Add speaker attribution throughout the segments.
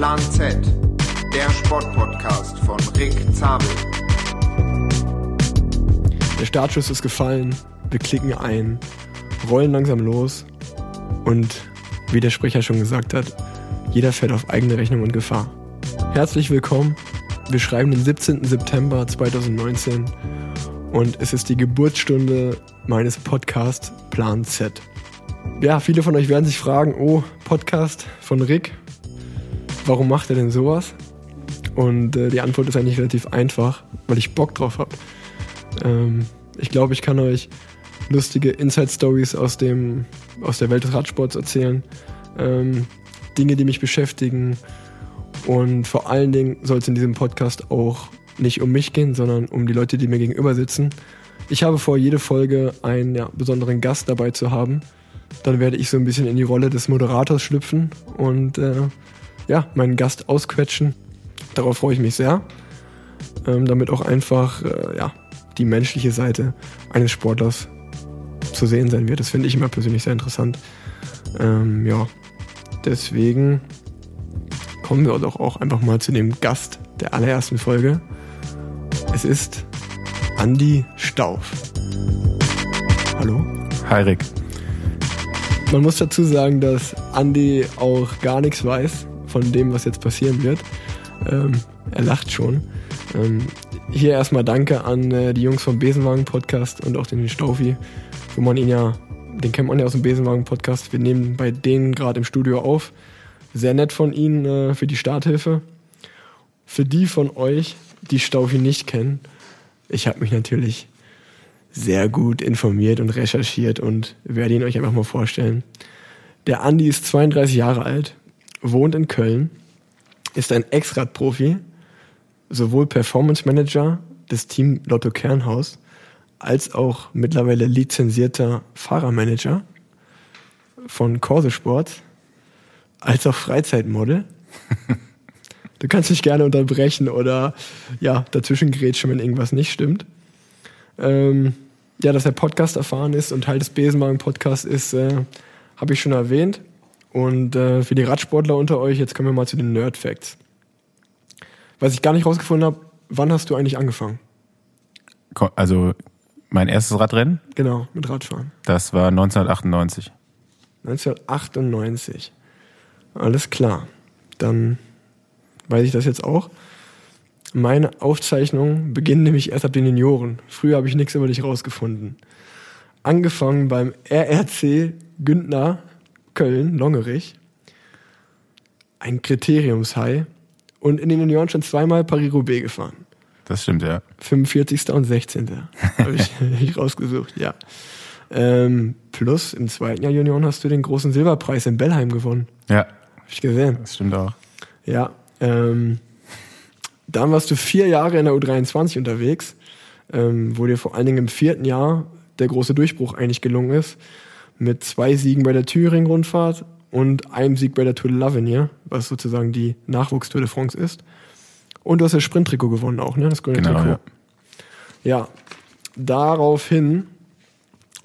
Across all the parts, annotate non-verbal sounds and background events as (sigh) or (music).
Speaker 1: Plan Z, der Sportpodcast von Rick Zabel.
Speaker 2: Der Startschuss ist gefallen, wir klicken ein, rollen langsam los und wie der Sprecher schon gesagt hat, jeder fährt auf eigene Rechnung und Gefahr. Herzlich willkommen. Wir schreiben den 17. September 2019 und es ist die Geburtsstunde meines Podcasts Plan Z. Ja, viele von euch werden sich fragen, oh, Podcast von Rick, warum macht er denn sowas? Und äh, die Antwort ist eigentlich relativ einfach, weil ich Bock drauf habe. Ähm, ich glaube, ich kann euch lustige Inside-Stories aus, aus der Welt des Radsports erzählen. Ähm, Dinge, die mich beschäftigen. Und vor allen Dingen soll es in diesem Podcast auch nicht um mich gehen, sondern um die Leute, die mir gegenüber sitzen. Ich habe vor, jede Folge einen ja, besonderen Gast dabei zu haben. Dann werde ich so ein bisschen in die Rolle des Moderators schlüpfen und äh, ja, meinen Gast ausquetschen. Darauf freue ich mich sehr. Ähm, damit auch einfach äh, ja, die menschliche Seite eines Sportlers zu sehen sein wird. Das finde ich immer persönlich sehr interessant. Ähm, ja, deswegen kommen wir doch auch einfach mal zu dem Gast der allerersten Folge. Es ist Andy Stauf. Hallo?
Speaker 3: Hi Rick.
Speaker 2: Man muss dazu sagen, dass Andy auch gar nichts weiß von dem, was jetzt passieren wird. Ähm, er lacht schon. Ähm, hier erstmal Danke an äh, die Jungs vom Besenwagen Podcast und auch den Staufi, wo man ihn ja, den kennt man ja aus dem Besenwagen Podcast. Wir nehmen bei denen gerade im Studio auf. Sehr nett von ihnen äh, für die Starthilfe. Für die von euch, die Staufi nicht kennen, ich habe mich natürlich sehr gut informiert und recherchiert und werde ihn euch einfach mal vorstellen. Der Andi ist 32 Jahre alt, wohnt in Köln, ist ein Ex-Rad-Profi, sowohl Performance Manager des Team Lotto Kernhaus als auch mittlerweile lizenzierter Fahrermanager von Corse Sport, als auch Freizeitmodel. (laughs) du kannst dich gerne unterbrechen oder ja, dazwischen grätschen, wenn irgendwas nicht stimmt. Ähm, ja, dass er Podcast erfahren ist und Teil des Besenwagen-Podcasts ist, äh, habe ich schon erwähnt. Und äh, für die Radsportler unter euch, jetzt kommen wir mal zu den Nerd Facts. Was ich gar nicht rausgefunden habe, wann hast du eigentlich angefangen?
Speaker 3: Also mein erstes Radrennen?
Speaker 2: Genau, mit Radfahren.
Speaker 3: Das war 1998.
Speaker 2: 1998. Alles klar. Dann weiß ich das jetzt auch. Meine Aufzeichnungen beginnen nämlich erst ab den Junioren. Früher habe ich nichts über dich rausgefunden. Angefangen beim RRC Güntner Köln, Longerich. Ein Kriteriumshai. Und in den Junioren schon zweimal Paris-Roubaix gefahren.
Speaker 3: Das stimmt, ja.
Speaker 2: 45. und 16. (laughs) habe ich, (laughs) ich rausgesucht, ja. Ähm, plus im zweiten Jahr Junioren hast du den großen Silberpreis in Bellheim gewonnen.
Speaker 3: Ja. Habe
Speaker 2: ich gesehen.
Speaker 3: Das stimmt auch.
Speaker 2: Ja. Ähm, dann warst du vier Jahre in der U23 unterwegs, ähm, wo dir vor allen Dingen im vierten Jahr der große Durchbruch eigentlich gelungen ist. Mit zwei Siegen bei der Thüringen-Rundfahrt und einem Sieg bei der Tour de l'Avenir, was sozusagen die Nachwuchstour de France ist. Und du hast das Sprinttrikot gewonnen auch, ne? Das
Speaker 3: Golden genau, Trikot.
Speaker 2: Ja. ja. Daraufhin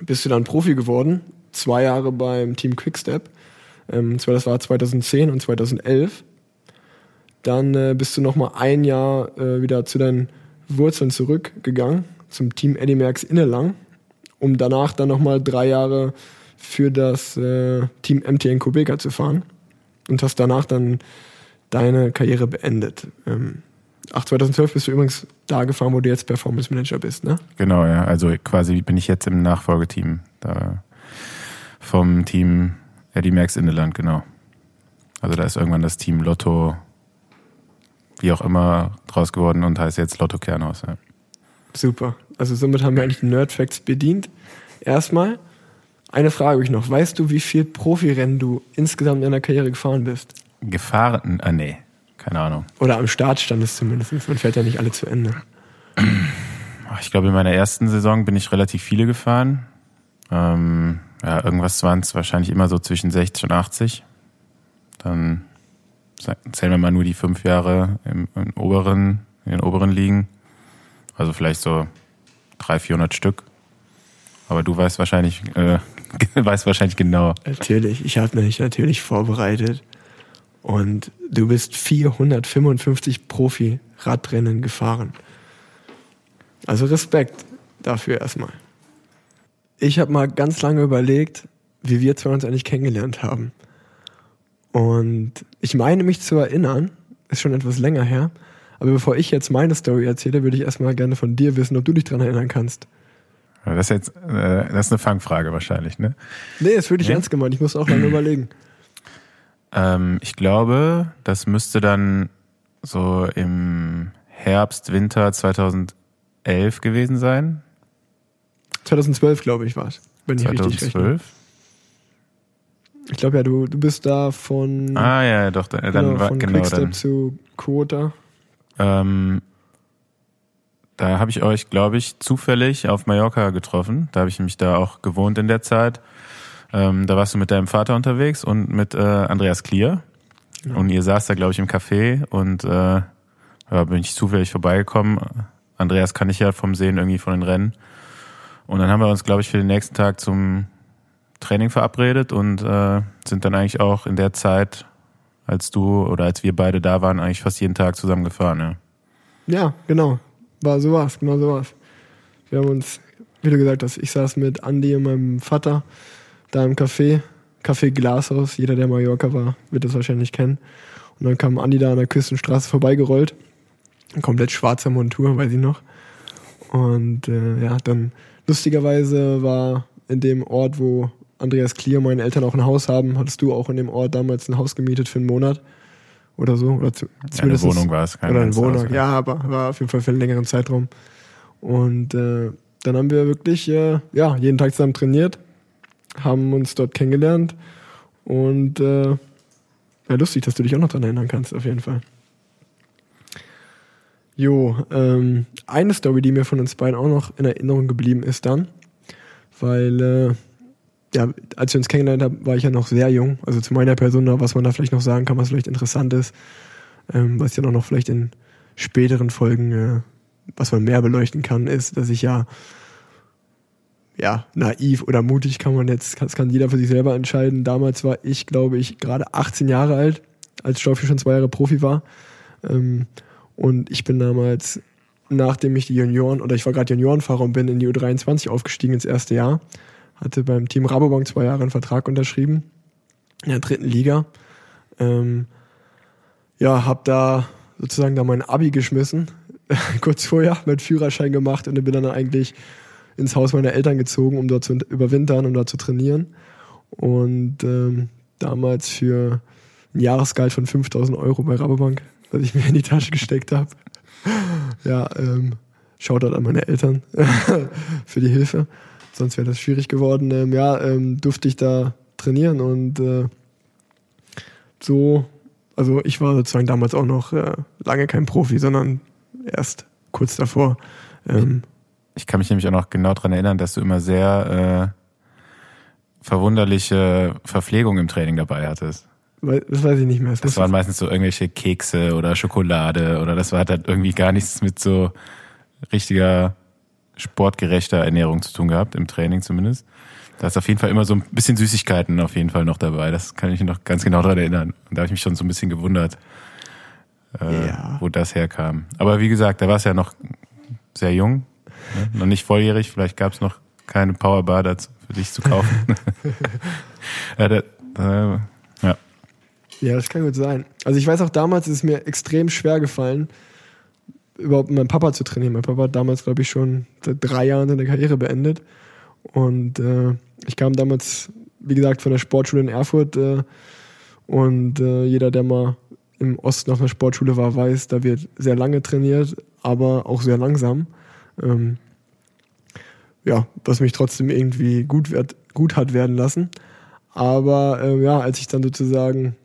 Speaker 2: bist du dann Profi geworden. Zwei Jahre beim Team Quickstep. Ähm, das war 2010 und 2011. Dann äh, bist du noch mal ein Jahr äh, wieder zu deinen Wurzeln zurückgegangen, zum Team Eddie Merckx Innelang, um danach dann noch mal drei Jahre für das äh, Team MTN Kubeka zu fahren und hast danach dann deine Karriere beendet. Ähm, ach, 2012 bist du übrigens da gefahren, wo du jetzt Performance Manager bist, ne?
Speaker 3: Genau, ja. Also quasi bin ich jetzt im Nachfolgeteam da vom Team Eddie Merckx Inneland, genau. Also da ist irgendwann das Team Lotto wie auch immer draus geworden und heißt jetzt Lotto Kernhaus. Ja.
Speaker 2: Super. Also somit haben wir eigentlich die Nerd Facts bedient. Erstmal eine Frage ich noch. Weißt du, wie viel Profirennen du insgesamt in deiner Karriere gefahren bist?
Speaker 3: Gefahren? Ah, nee. Keine Ahnung.
Speaker 2: Oder am Start stand es zumindest. Man fährt ja nicht alle zu Ende.
Speaker 3: Ich glaube, in meiner ersten Saison bin ich relativ viele gefahren. Ähm, ja, irgendwas waren es wahrscheinlich immer so zwischen 60 und 80. Dann zählen wir mal nur die fünf Jahre im, im oberen, in den oberen Ligen. Also vielleicht so 300, 400 Stück. Aber du weißt wahrscheinlich, äh, (laughs) weißt wahrscheinlich genau.
Speaker 2: Natürlich, ich habe mich natürlich vorbereitet. Und du bist 455 Profi-Radrennen gefahren. Also Respekt dafür erstmal. Ich habe mal ganz lange überlegt, wie wir zwei uns eigentlich kennengelernt haben. Und ich meine mich zu erinnern, ist schon etwas länger her, aber bevor ich jetzt meine Story erzähle, würde ich erstmal gerne von dir wissen, ob du dich daran erinnern kannst.
Speaker 3: Das ist jetzt, äh, das ist eine Fangfrage wahrscheinlich, ne?
Speaker 2: Nee, das würde ich nee? ernst gemeint. Ich muss auch lange (clears throat) überlegen.
Speaker 3: Ähm, ich glaube, das müsste dann so im Herbst, Winter 2011 gewesen sein.
Speaker 2: 2012, glaube ich, war es. Wenn 2012? Ich glaube ja, du, du bist da von.
Speaker 3: Ah ja, doch, dann, genau, war
Speaker 2: von
Speaker 3: genau
Speaker 2: Quickstep
Speaker 3: dann.
Speaker 2: zu Quota.
Speaker 3: Ähm, da habe ich euch, glaube ich, zufällig auf Mallorca getroffen. Da habe ich mich da auch gewohnt in der Zeit. Ähm, da warst du mit deinem Vater unterwegs und mit äh, Andreas Klier. Ja. Und ihr saßt da, glaube ich, im Café und äh, ja, bin ich zufällig vorbeigekommen. Andreas kann ich ja vom Sehen irgendwie von den Rennen. Und dann haben wir uns, glaube ich, für den nächsten Tag zum Training verabredet und äh, sind dann eigentlich auch in der Zeit, als du oder als wir beide da waren, eigentlich fast jeden Tag zusammen gefahren. Ja,
Speaker 2: ja genau. War so was, genau so was. Wir haben uns, wie du gesagt hast, ich saß mit Andi und meinem Vater da im Café, Café Glashaus. Jeder, der Mallorca war, wird das wahrscheinlich kennen. Und dann kam Andi da an der Küstenstraße vorbeigerollt. Komplett schwarzer Montur, weiß ich noch. Und äh, ja, dann lustigerweise war in dem Ort, wo Andreas Klier, meine Eltern auch ein Haus haben, hattest du auch in dem Ort damals ein Haus gemietet für einen Monat oder so. Oder zu,
Speaker 3: ja, eine Wohnung war es.
Speaker 2: Oder eine Wohnung, ja, aber war auf jeden Fall für einen längeren Zeitraum. Und äh, dann haben wir wirklich äh, ja, jeden Tag zusammen trainiert, haben uns dort kennengelernt und äh, ja, lustig, dass du dich auch noch daran erinnern kannst, auf jeden Fall. Jo, ähm, eine Story, die mir von uns beiden auch noch in Erinnerung geblieben ist dann, weil äh, ja, als wir uns kennengelernt haben, war ich ja noch sehr jung. Also zu meiner Person, was man da vielleicht noch sagen kann, was vielleicht interessant ist, ähm, was ja noch vielleicht in späteren Folgen, äh, was man mehr beleuchten kann, ist, dass ich ja ja, naiv oder mutig kann man jetzt, das kann jeder für sich selber entscheiden. Damals war ich, glaube ich, gerade 18 Jahre alt, als Stoffi schon zwei Jahre Profi war. Ähm, und ich bin damals, nachdem ich die Junioren, oder ich war gerade Juniorenfahrer und bin in die U23 aufgestiegen ins erste Jahr, hatte beim Team Rabobank zwei Jahre einen Vertrag unterschrieben in der dritten Liga. Ähm, ja, habe da sozusagen da mein Abi geschmissen, (laughs) kurz vorher mein Führerschein gemacht und bin dann eigentlich ins Haus meiner Eltern gezogen, um dort zu überwintern und dort zu trainieren. Und ähm, damals für ein Jahresgehalt von 5000 Euro bei Rabobank, was ich (laughs) mir in die Tasche gesteckt habe. ja, ähm, Shoutout an meine Eltern (laughs) für die Hilfe sonst wäre das schwierig geworden. Ähm, ja, ähm, durfte ich da trainieren und äh, so, also ich war sozusagen damals auch noch äh, lange kein Profi, sondern erst kurz davor. Ähm,
Speaker 3: ich kann mich nämlich auch noch genau daran erinnern, dass du immer sehr äh, verwunderliche Verpflegung im Training dabei hattest.
Speaker 2: Das weiß ich nicht mehr.
Speaker 3: Das, das waren meistens so irgendwelche Kekse oder Schokolade oder das war halt irgendwie gar nichts mit so richtiger sportgerechter Ernährung zu tun gehabt, im Training zumindest. Da ist auf jeden Fall immer so ein bisschen Süßigkeiten auf jeden Fall noch dabei. Das kann ich mich noch ganz genau daran erinnern. Und da habe ich mich schon so ein bisschen gewundert, äh, ja. wo das herkam. Aber wie gesagt, da war es ja noch sehr jung, ne? noch nicht volljährig. Vielleicht gab es noch keine Powerbar dazu für dich zu kaufen. (laughs) (laughs) ja, da, äh, ja.
Speaker 2: ja, das kann gut sein. Also ich weiß auch damals ist es mir extrem schwer gefallen, überhaupt mit meinem Papa zu trainieren. Mein Papa hat damals, glaube ich, schon seit drei Jahren seine Karriere beendet. Und äh, ich kam damals, wie gesagt, von der Sportschule in Erfurt. Äh, und äh, jeder, der mal im Osten auf einer Sportschule war, weiß, da wird sehr lange trainiert, aber auch sehr langsam. Ähm, ja, was mich trotzdem irgendwie gut, wird, gut hat werden lassen. Aber äh, ja, als ich dann sozusagen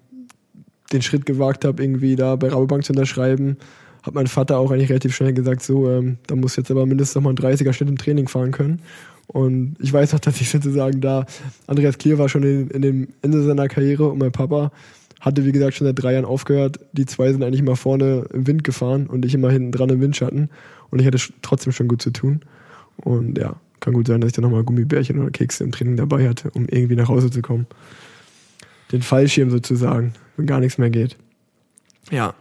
Speaker 2: den Schritt gewagt habe, irgendwie da bei Rabobank zu unterschreiben, hat mein Vater auch eigentlich relativ schnell gesagt, so, ähm, da muss jetzt aber mindestens noch mal ein 30er Schnitt im Training fahren können. Und ich weiß noch, (laughs) dass ich sozusagen da, Andreas Klier war schon in, in dem Ende seiner Karriere und mein Papa hatte, wie gesagt, schon seit drei Jahren aufgehört. Die zwei sind eigentlich immer vorne im Wind gefahren und ich immer hinten dran im Windschatten. Und ich hatte trotzdem schon gut zu tun. Und ja, kann gut sein, dass ich dann nochmal Gummibärchen oder Kekse im Training dabei hatte, um irgendwie nach Hause zu kommen. den Fallschirm sozusagen, wenn gar nichts mehr geht. Ja.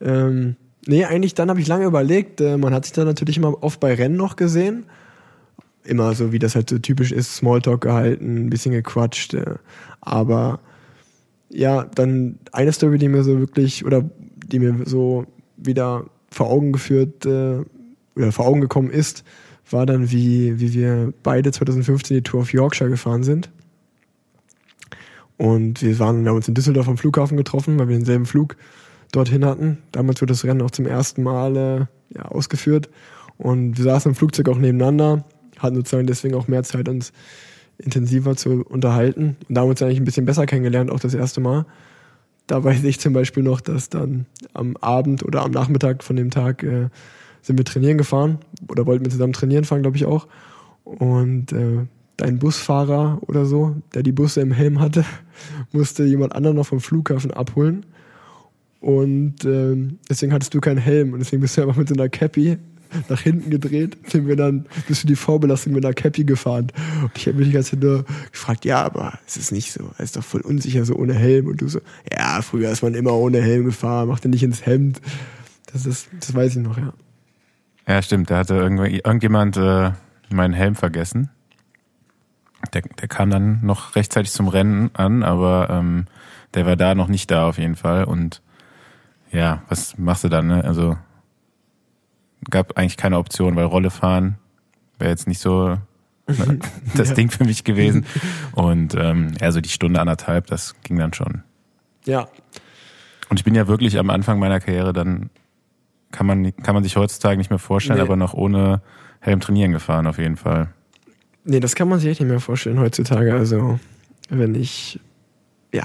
Speaker 2: Ähm, nee, eigentlich dann habe ich lange überlegt. Äh, man hat sich dann natürlich immer oft bei Rennen noch gesehen. Immer so, wie das halt so typisch ist, Smalltalk gehalten, ein bisschen gequatscht. Äh, aber ja, dann eine Story, die mir so wirklich, oder die mir so wieder vor Augen geführt, äh, oder vor Augen gekommen ist, war dann, wie, wie wir beide 2015 die Tour of Yorkshire gefahren sind. Und wir waren, wir haben uns in Düsseldorf am Flughafen getroffen, weil wir denselben Flug dorthin hatten. Damals wurde das Rennen auch zum ersten Mal äh, ja, ausgeführt. Und wir saßen im Flugzeug auch nebeneinander, hatten sozusagen deswegen auch mehr Zeit, uns intensiver zu unterhalten. Und da haben wir uns eigentlich ein bisschen besser kennengelernt, auch das erste Mal. Da weiß ich zum Beispiel noch, dass dann am Abend oder am Nachmittag von dem Tag äh, sind wir trainieren gefahren oder wollten wir zusammen trainieren fahren, glaube ich auch. Und äh, dein Busfahrer oder so, der die Busse im Helm hatte, (laughs) musste jemand anderen noch vom Flughafen abholen. Und ähm, deswegen hattest du keinen Helm und deswegen bist du (laughs) einfach mit so einer Cappy nach hinten gedreht, sind wir dann bis zu die Vorbelastung mit einer Cappy gefahren. Und ich habe mich die ganze Zeit nur gefragt, ja, aber es ist nicht so, es ist doch voll unsicher so ohne Helm. Und du so, ja, früher ist man immer ohne Helm gefahren, macht nicht ins Hemd. Das ist, das weiß ich noch, ja.
Speaker 3: Ja, stimmt, da hatte irgendjemand äh, meinen Helm vergessen. Der, der kam dann noch rechtzeitig zum Rennen an, aber ähm, der war da noch nicht da auf jeden Fall. Und ja, was machst du dann? Ne? Also gab eigentlich keine Option, weil Rolle fahren wäre jetzt nicht so (laughs) das ja. Ding für mich gewesen. Und ähm, ja, so die Stunde anderthalb, das ging dann schon.
Speaker 2: Ja.
Speaker 3: Und ich bin ja wirklich am Anfang meiner Karriere dann, kann man, kann man sich heutzutage nicht mehr vorstellen, nee. aber noch ohne Helm trainieren gefahren auf jeden Fall.
Speaker 2: Nee, das kann man sich echt nicht mehr vorstellen heutzutage. Also, wenn ich, ja,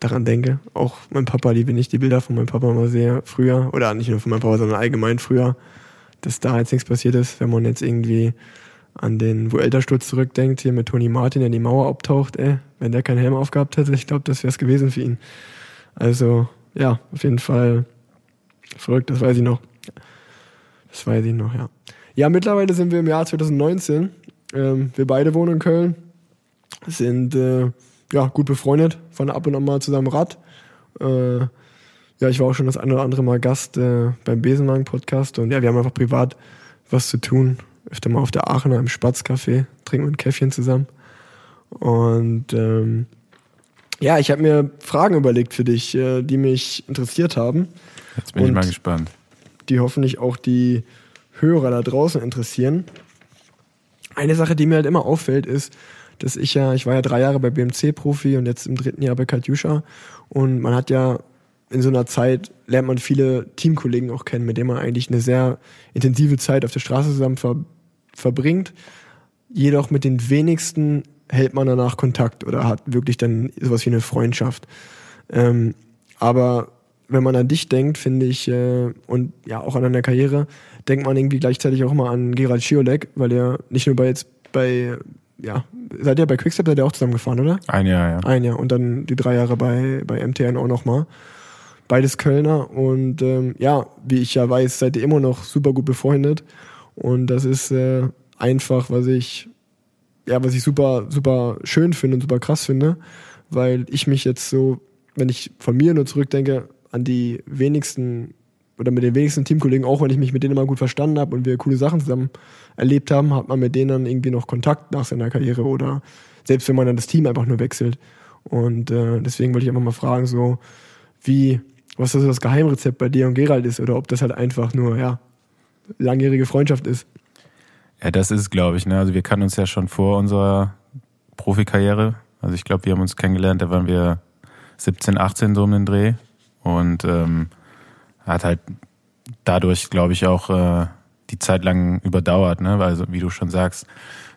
Speaker 2: daran denke. Auch mein Papa, die, wenn ich die Bilder von meinem Papa mal sehe, früher, oder nicht nur von meinem Papa, sondern allgemein früher, dass da jetzt nichts passiert ist, wenn man jetzt irgendwie an den Vuelta-Sturz zurückdenkt, hier mit Toni Martin, der die Mauer abtaucht, ey, wenn der keinen Helm aufgehabt hätte, ich glaube, das wäre es gewesen für ihn. Also, ja, auf jeden Fall verrückt, das weiß ich noch. Das weiß ich noch, ja. Ja, mittlerweile sind wir im Jahr 2019 ähm, wir beide wohnen in Köln, sind äh, ja, gut befreundet, fahren ab und an mal zusammen Rad. Äh, ja, ich war auch schon das eine oder andere Mal Gast äh, beim Besenwagen-Podcast und ja, wir haben einfach privat was zu tun. Öfter mal auf der Aachener im Spatzcafé, trinken ein Käffchen zusammen. Und ähm, ja, ich habe mir Fragen überlegt für dich, äh, die mich interessiert haben.
Speaker 3: Jetzt bin ich mal gespannt.
Speaker 2: Die hoffentlich auch die Hörer da draußen interessieren. Eine Sache, die mir halt immer auffällt, ist, dass ich ja, ich war ja drei Jahre bei BMC Profi und jetzt im dritten Jahr bei Katjuscha und man hat ja in so einer Zeit lernt man viele Teamkollegen auch kennen, mit denen man eigentlich eine sehr intensive Zeit auf der Straße zusammen ver verbringt. Jedoch mit den wenigsten hält man danach Kontakt oder hat wirklich dann sowas wie eine Freundschaft. Ähm, aber wenn man an dich denkt, finde ich, äh, und ja auch an deine Karriere, denkt man irgendwie gleichzeitig auch mal an Gerald Schiolek, weil er nicht nur bei jetzt bei, ja, seid ihr bei Quickstep, seid ihr auch zusammengefahren, oder?
Speaker 3: Ein Jahr, ja.
Speaker 2: Ein Jahr und dann die drei Jahre bei, bei MTN auch nochmal. Beides Kölner und ähm, ja, wie ich ja weiß, seid ihr immer noch super gut befreundet und das ist äh, einfach, was ich, ja, was ich super, super schön finde und super krass finde, weil ich mich jetzt so, wenn ich von mir nur zurückdenke, an die wenigsten oder mit den wenigsten Teamkollegen, auch wenn ich mich mit denen immer gut verstanden habe und wir coole Sachen zusammen erlebt haben, hat man mit denen dann irgendwie noch Kontakt nach seiner Karriere oder selbst wenn man dann das Team einfach nur wechselt. Und äh, deswegen wollte ich einfach mal fragen, so wie, was das, das Geheimrezept bei dir und Gerald ist oder ob das halt einfach nur, ja, langjährige Freundschaft ist.
Speaker 3: Ja, das ist, glaube ich. Ne? Also wir kannten uns ja schon vor unserer Profikarriere. Also ich glaube, wir haben uns kennengelernt, da waren wir 17, 18 so um den Dreh. Und ähm, hat halt dadurch, glaube ich, auch äh, die Zeit lang überdauert, ne? Weil, wie du schon sagst,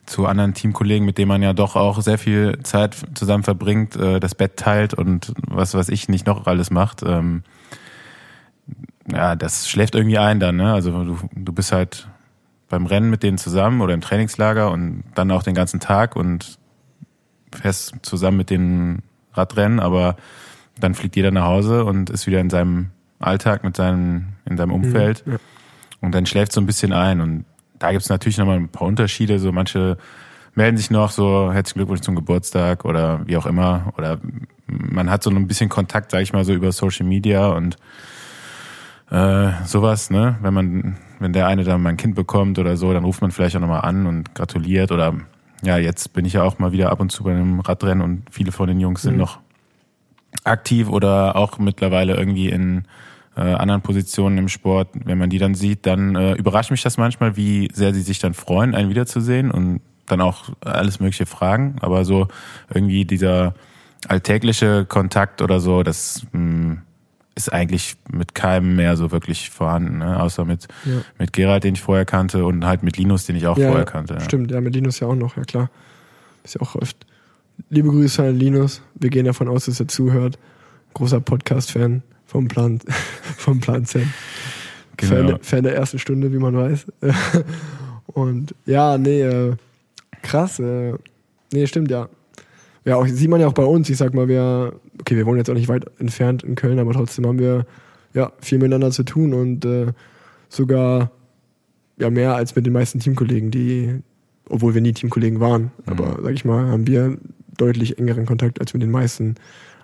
Speaker 3: zu anderen Teamkollegen, mit denen man ja doch auch sehr viel Zeit zusammen verbringt, äh, das Bett teilt und was was ich nicht noch alles macht. Ähm, ja, das schläft irgendwie ein dann, ne? Also du, du bist halt beim Rennen mit denen zusammen oder im Trainingslager und dann auch den ganzen Tag und fährst zusammen mit den Radrennen, aber dann fliegt jeder nach Hause und ist wieder in seinem Alltag, mit seinem, in seinem Umfeld. Mhm, ja. Und dann schläft so ein bisschen ein. Und da gibt es natürlich nochmal ein paar Unterschiede. So manche melden sich noch so, herzlichen Glückwunsch zum Geburtstag oder wie auch immer. Oder man hat so ein bisschen Kontakt, sag ich mal, so über Social Media und äh, sowas, ne? Wenn man, wenn der eine dann mal ein Kind bekommt oder so, dann ruft man vielleicht auch nochmal an und gratuliert oder ja, jetzt bin ich ja auch mal wieder ab und zu bei einem Radrennen und viele von den Jungs sind mhm. noch aktiv oder auch mittlerweile irgendwie in äh, anderen Positionen im Sport. Wenn man die dann sieht, dann äh, überrascht mich das manchmal, wie sehr sie sich dann freuen, einen wiederzusehen und dann auch alles mögliche fragen. Aber so irgendwie dieser alltägliche Kontakt oder so, das mh, hm, ist eigentlich mit keinem mehr so wirklich vorhanden, ne? außer mit, ja. mit Gerald, den ich vorher kannte und halt mit Linus, den ich auch ja, vorher kannte. Ja.
Speaker 2: Stimmt, ja, mit Linus ja auch noch, ja klar. Ist ja auch oft. Liebe Grüße an Linus. Wir gehen davon aus, dass er zuhört. Großer Podcast-Fan vom Plan, (laughs) vom Plan Z. Genau. Fan, Fan der ersten Stunde, wie man weiß. (laughs) und ja, nee, äh, krass. Äh, nee, stimmt, ja. Ja, auch, sieht man ja auch bei uns. Ich sag mal, wir, okay, wir wohnen jetzt auch nicht weit entfernt in Köln, aber trotzdem haben wir ja viel miteinander zu tun und äh, sogar ja mehr als mit den meisten Teamkollegen, die, obwohl wir nie Teamkollegen waren, mhm. aber sag ich mal, haben wir deutlich engeren Kontakt als mit den meisten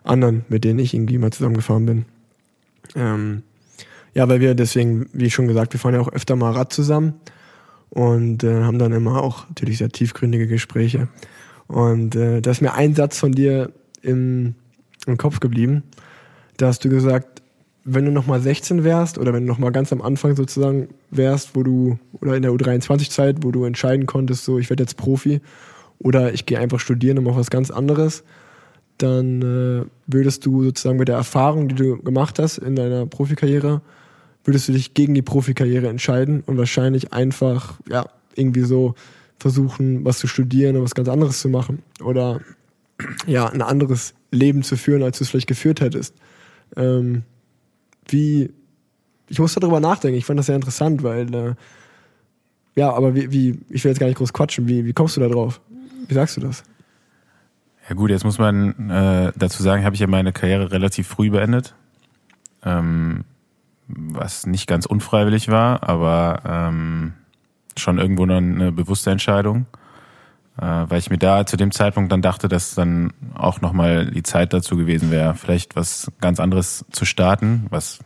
Speaker 2: anderen, mit denen ich irgendwie mal zusammengefahren bin. Ähm, ja, weil wir deswegen, wie schon gesagt, wir fahren ja auch öfter mal Rad zusammen und äh, haben dann immer auch natürlich sehr tiefgründige Gespräche. Und äh, da ist mir ein Satz von dir im, im Kopf geblieben. Da hast du gesagt, wenn du nochmal 16 wärst oder wenn du nochmal ganz am Anfang sozusagen wärst, wo du, oder in der U23-Zeit, wo du entscheiden konntest, so ich werde jetzt Profi oder ich gehe einfach studieren und mache was ganz anderes, dann äh, würdest du sozusagen mit der Erfahrung, die du gemacht hast in deiner Profikarriere, würdest du dich gegen die Profikarriere entscheiden und wahrscheinlich einfach, ja, irgendwie so versuchen, was zu studieren und was ganz anderes zu machen. Oder ja, ein anderes Leben zu führen, als du es vielleicht geführt hättest. Ähm, wie, ich musste darüber nachdenken, ich fand das sehr interessant, weil, äh, ja, aber wie, wie, ich will jetzt gar nicht groß quatschen, wie, wie kommst du da drauf? Wie sagst du das?
Speaker 3: Ja gut, jetzt muss man äh, dazu sagen, habe ich ja meine Karriere relativ früh beendet, ähm, was nicht ganz unfreiwillig war, aber ähm, schon irgendwo noch eine bewusste Entscheidung, äh, weil ich mir da zu dem Zeitpunkt dann dachte, dass dann auch nochmal die Zeit dazu gewesen wäre, vielleicht was ganz anderes zu starten, was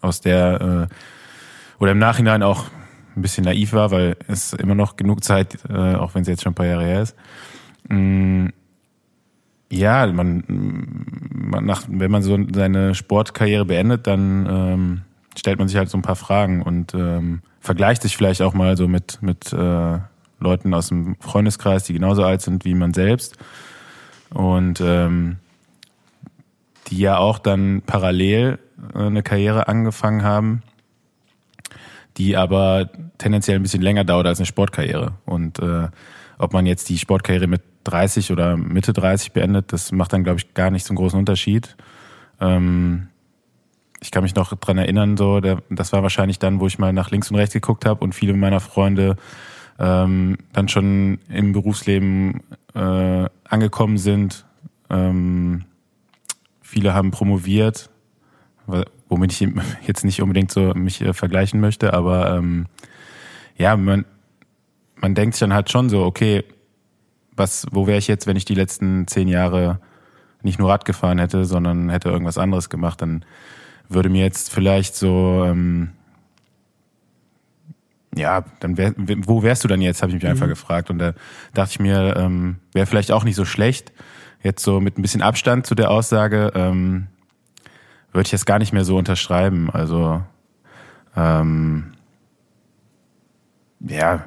Speaker 3: aus der äh, oder im Nachhinein auch ein bisschen naiv war, weil es immer noch genug Zeit, äh, auch wenn es jetzt schon ein paar Jahre her ist. Mm, ja, man, man nach, wenn man so seine Sportkarriere beendet, dann ähm, stellt man sich halt so ein paar Fragen und ähm, vergleicht sich vielleicht auch mal so mit, mit äh, Leuten aus dem Freundeskreis, die genauso alt sind wie man selbst. Und ähm, die ja auch dann parallel äh, eine Karriere angefangen haben, die aber tendenziell ein bisschen länger dauert als eine Sportkarriere. Und äh, ob man jetzt die Sportkarriere mit 30 oder Mitte 30 beendet, das macht dann, glaube ich, gar nicht so einen großen Unterschied. Ähm, ich kann mich noch dran erinnern, so, der, das war wahrscheinlich dann, wo ich mal nach links und rechts geguckt habe und viele meiner Freunde ähm, dann schon im Berufsleben äh, angekommen sind. Ähm, viele haben promoviert, womit ich (laughs) jetzt nicht unbedingt so mich äh, vergleichen möchte, aber ähm, ja, man, man denkt sich dann halt schon so, okay, was, wo wäre ich jetzt, wenn ich die letzten zehn Jahre nicht nur Rad gefahren hätte, sondern hätte irgendwas anderes gemacht, dann würde mir jetzt vielleicht so, ähm, ja, dann wär, wo wärst du dann jetzt, habe ich mich mhm. einfach gefragt. Und da dachte ich mir, ähm, wäre vielleicht auch nicht so schlecht, jetzt so mit ein bisschen Abstand zu der Aussage, ähm, würde ich jetzt gar nicht mehr so unterschreiben. Also, ähm, ja,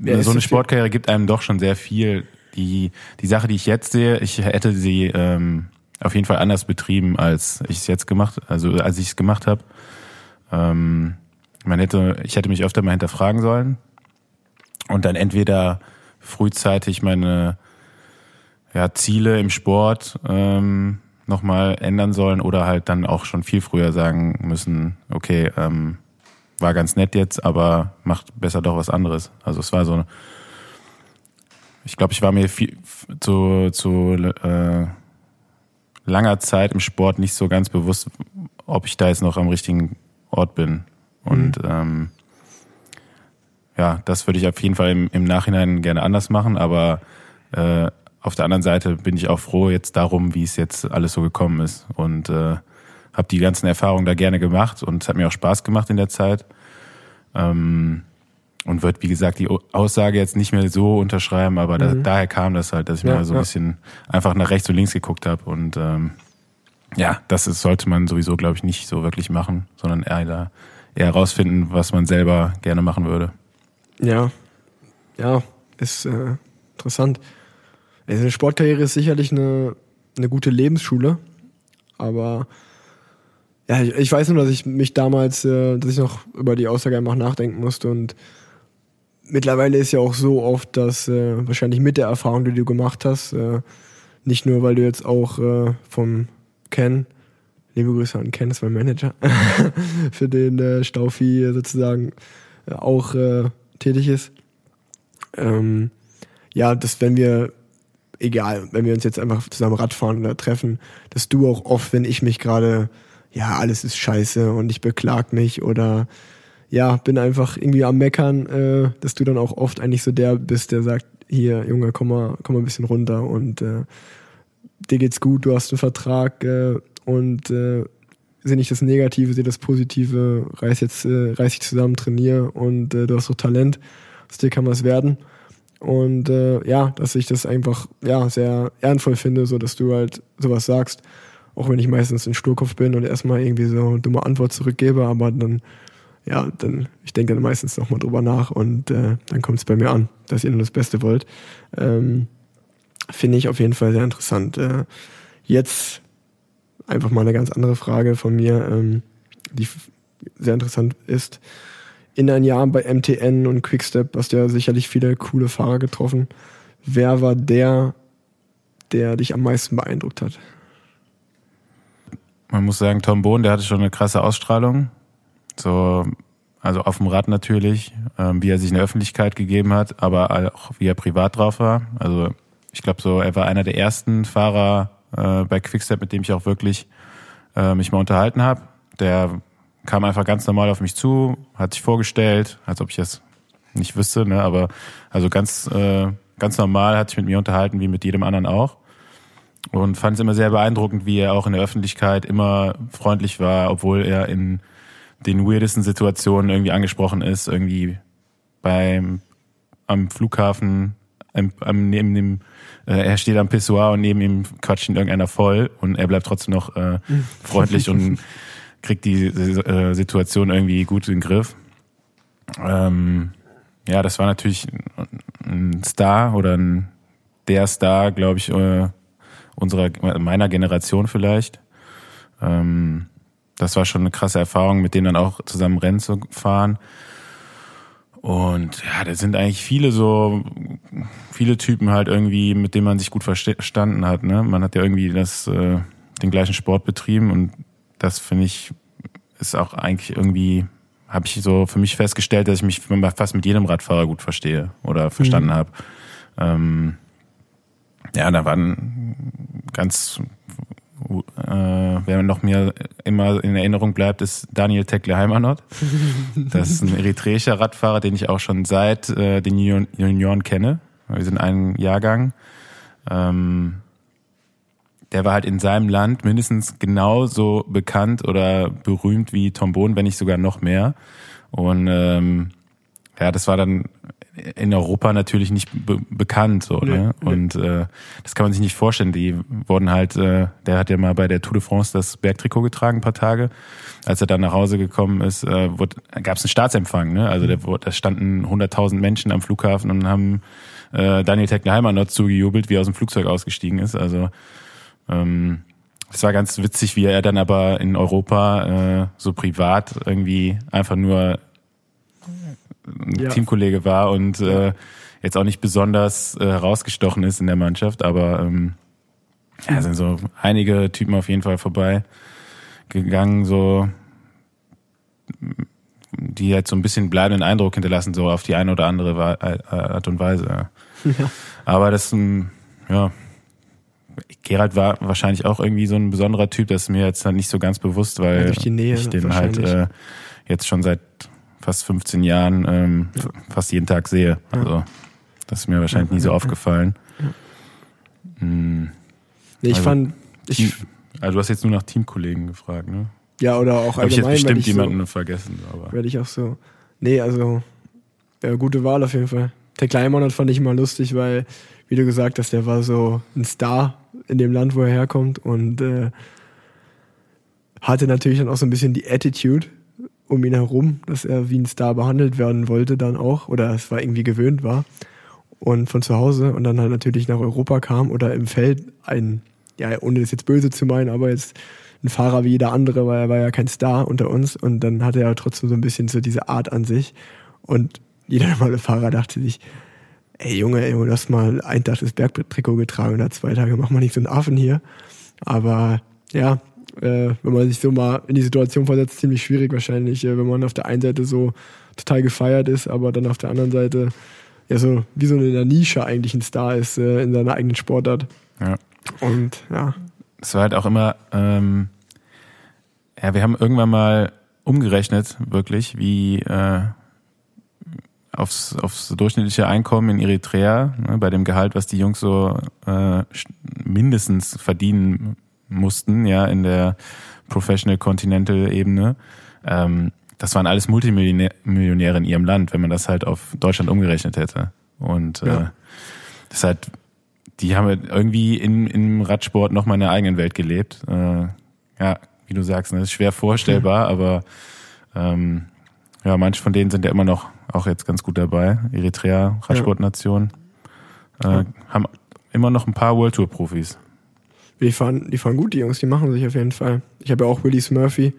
Speaker 3: ja so eine Sportkarriere gibt einem doch schon sehr viel. Die, die Sache, die ich jetzt sehe, ich hätte sie ähm, auf jeden Fall anders betrieben, als ich es jetzt gemacht, also als ich es gemacht habe. Ähm, man hätte, ich hätte mich öfter mal hinterfragen sollen und dann entweder frühzeitig meine ja, Ziele im Sport ähm, nochmal ändern sollen oder halt dann auch schon viel früher sagen müssen, okay, ähm, war ganz nett jetzt, aber macht besser doch was anderes. Also es war so, ich glaube, ich war mir viel zu, zu äh, langer Zeit im Sport nicht so ganz bewusst, ob ich da jetzt noch am richtigen Ort bin. Und mhm. ähm, ja, das würde ich auf jeden Fall im, im Nachhinein gerne anders machen, aber äh, auf der anderen Seite bin ich auch froh jetzt darum, wie es jetzt alles so gekommen ist und äh, habe die ganzen Erfahrungen da gerne gemacht und es hat mir auch Spaß gemacht in der Zeit. Ähm, und wird, wie gesagt, die Aussage jetzt nicht mehr so unterschreiben, aber da, mhm. daher kam das halt, dass ich ja, mir so ein ja. bisschen einfach nach rechts und links geguckt habe. Und ähm, ja, das ist, sollte man sowieso, glaube ich, nicht so wirklich machen, sondern eher, eher herausfinden, was man selber gerne machen würde.
Speaker 2: Ja, ja, ist äh, interessant. Also eine Sportkarriere ist sicherlich eine, eine gute Lebensschule, aber ja, ich, ich weiß nur, dass ich mich damals, äh, dass ich noch über die Aussage einfach nachdenken musste und mittlerweile ist ja auch so oft, dass äh, wahrscheinlich mit der Erfahrung, die du gemacht hast, äh, nicht nur, weil du jetzt auch äh, vom Ken, liebe Grüße an Ken, ist mein Manager, (laughs) für den äh, Staufi sozusagen äh, auch äh, tätig ist. Ähm, ja, dass wenn wir, egal, wenn wir uns jetzt einfach zusammen Radfahren oder treffen, dass du auch oft, wenn ich mich gerade, ja, alles ist scheiße und ich beklag mich oder ja, bin einfach irgendwie am Meckern, äh, dass du dann auch oft eigentlich so der bist, der sagt, hier, Junge, komm mal, komm mal ein bisschen runter und äh, dir geht's gut, du hast einen Vertrag äh, und äh, sehe nicht das Negative, sehe das Positive, reiß jetzt, äh, reiß dich zusammen, trainier und äh, du hast so Talent, aus dir kann was werden. Und äh, ja, dass ich das einfach ja sehr ehrenvoll finde, so dass du halt sowas sagst, auch wenn ich meistens ein Sturkopf bin und erstmal irgendwie so eine dumme Antwort zurückgebe, aber dann ja, dann, ich denke dann meistens nochmal drüber nach und äh, dann kommt es bei mir an, dass ihr nur das Beste wollt. Ähm, Finde ich auf jeden Fall sehr interessant. Äh, jetzt einfach mal eine ganz andere Frage von mir, ähm, die sehr interessant ist. In ein Jahr bei MTN und Quickstep hast du ja sicherlich viele coole Fahrer getroffen. Wer war der, der dich am meisten beeindruckt hat?
Speaker 3: Man muss sagen, Tom Bohn, der hatte schon eine krasse Ausstrahlung. So, also auf dem Rad natürlich, ähm, wie er sich in der Öffentlichkeit gegeben hat, aber auch wie er privat drauf war. Also ich glaube so, er war einer der ersten Fahrer äh, bei Quickstep, mit dem ich auch wirklich äh, mich mal unterhalten habe. Der kam einfach ganz normal auf mich zu, hat sich vorgestellt, als ob ich das nicht wüsste, ne? aber also ganz, äh, ganz normal hat sich mit mir unterhalten, wie mit jedem anderen auch. Und fand es immer sehr beeindruckend, wie er auch in der Öffentlichkeit immer freundlich war, obwohl er in den weirdesten Situationen irgendwie angesprochen ist, irgendwie beim am Flughafen, am, am, neben dem, äh, er steht am Pissoir und neben ihm quatscht ihn irgendeiner voll und er bleibt trotzdem noch äh, (laughs) freundlich und kriegt die äh, Situation irgendwie gut in den Griff. Ähm, ja, das war natürlich ein Star oder ein der Star, glaube ich, äh, unserer meiner Generation vielleicht. Ähm, das war schon eine krasse Erfahrung, mit denen dann auch zusammen Rennen zu fahren. Und ja, da sind eigentlich viele so, viele Typen halt irgendwie, mit denen man sich gut verstanden hat. Ne? Man hat ja irgendwie das, äh, den gleichen Sport betrieben und das finde ich, ist auch eigentlich irgendwie, habe ich so für mich festgestellt, dass ich mich fast mit jedem Radfahrer gut verstehe oder verstanden mhm. habe. Ähm, ja, da waren ganz äh, wer noch mir immer in Erinnerung bleibt, ist Daniel Tekle Heimanot. Das ist ein eritreischer Radfahrer, den ich auch schon seit äh, den Junioren kenne. Wir sind ein Jahrgang. Ähm, der war halt in seinem Land mindestens genauso bekannt oder berühmt wie Tom Bohn, wenn nicht sogar noch mehr. Und ähm, ja, das war dann in Europa natürlich nicht be bekannt so ne? Nee, und äh, das kann man sich nicht vorstellen. Die wurden halt äh, der hat ja mal bei der Tour de France das Bergtrikot getragen ein paar Tage. Als er dann nach Hause gekommen ist äh, gab es einen Staatsempfang ne? Also der da standen 100.000 Menschen am Flughafen und haben äh, Daniel Techneheimer noch zugejubelt wie er aus dem Flugzeug ausgestiegen ist. Also ähm, es war ganz witzig, wie er dann aber in Europa äh, so privat irgendwie einfach nur ein ja. Teamkollege war und äh, jetzt auch nicht besonders äh, herausgestochen ist in der Mannschaft, aber ähm, ja, sind so einige Typen auf jeden Fall vorbei gegangen, so die halt so ein bisschen bleibenden Eindruck hinterlassen, so auf die eine oder andere äh, Art und Weise. Ja. Aber das, ähm, ja, Gerald war wahrscheinlich auch irgendwie so ein besonderer Typ, das ist mir jetzt dann nicht so ganz bewusst, weil ja, Nähe, ich den halt äh, jetzt schon seit fast 15 Jahren ähm, ja. fast jeden Tag sehe. Also das ist mir wahrscheinlich nie so aufgefallen. Hm,
Speaker 2: Nee, ich
Speaker 3: Also,
Speaker 2: fand, ich,
Speaker 3: also du hast jetzt nur nach Teamkollegen gefragt, ne?
Speaker 2: ja, oder auch
Speaker 3: Habe ich jetzt
Speaker 2: allgemein,
Speaker 3: bestimmt
Speaker 2: ich so,
Speaker 3: jemanden vergessen, aber.
Speaker 2: werde ich auch so. Nee, also, ja, gute Wahl auf jeden Fall. Der Kleinmonat fand ich immer lustig, weil, wie du gesagt hast, der war so ein Star in dem Land, wo er herkommt und äh, hatte natürlich dann auch so ein bisschen die Attitude um ihn herum, dass er wie ein Star behandelt werden wollte dann auch oder es war irgendwie gewöhnt war. Und von zu Hause und dann halt natürlich nach Europa kam oder im Feld ein, ja, ohne das jetzt böse zu meinen, aber jetzt ein Fahrer wie jeder andere, weil er war ja kein Star unter uns. Und dann hatte er trotzdem so ein bisschen so diese Art an sich. Und jeder (laughs) normale Fahrer dachte sich, ey Junge, ey, du hast mal ein Tag das Bergtrikot getragen oder zwei Tage, mach mal nicht so einen Affen hier. Aber ja, äh, wenn man sich so mal in die Situation versetzt, ziemlich schwierig wahrscheinlich, äh, wenn man auf der einen Seite so total gefeiert ist, aber dann auf der anderen Seite ja so wie so in der Nische eigentlich ein Star ist äh, in seiner eigenen Sportart.
Speaker 3: Ja.
Speaker 2: Und ja,
Speaker 3: Es war halt auch immer, ähm, ja, wir haben irgendwann mal umgerechnet, wirklich, wie äh, aufs, aufs durchschnittliche Einkommen in Eritrea, ne, bei dem Gehalt, was die Jungs so äh, mindestens verdienen mussten, ja, in der Professional Continental Ebene. Ähm, das waren alles Multimillionäre in ihrem Land, wenn man das halt auf Deutschland umgerechnet hätte. Und äh,
Speaker 2: Ja.
Speaker 3: das ist halt, die haben halt irgendwie in, im Radsport noch mal in einer eigenen Welt gelebt. Äh, ja, wie du sagst, ne, das ist schwer vorstellbar, aber ähm, ja, manche von denen sind ja immer noch auch jetzt ganz gut dabei. Eritrea, Radsportnation, äh,
Speaker 2: Ja.
Speaker 3: haben immer noch ein paar World Tour Profis.
Speaker 2: Die fahren, die fahren gut, die Jungs, die machen sich auf jeden Fall. Ich habe ja auch Willie Smurphy,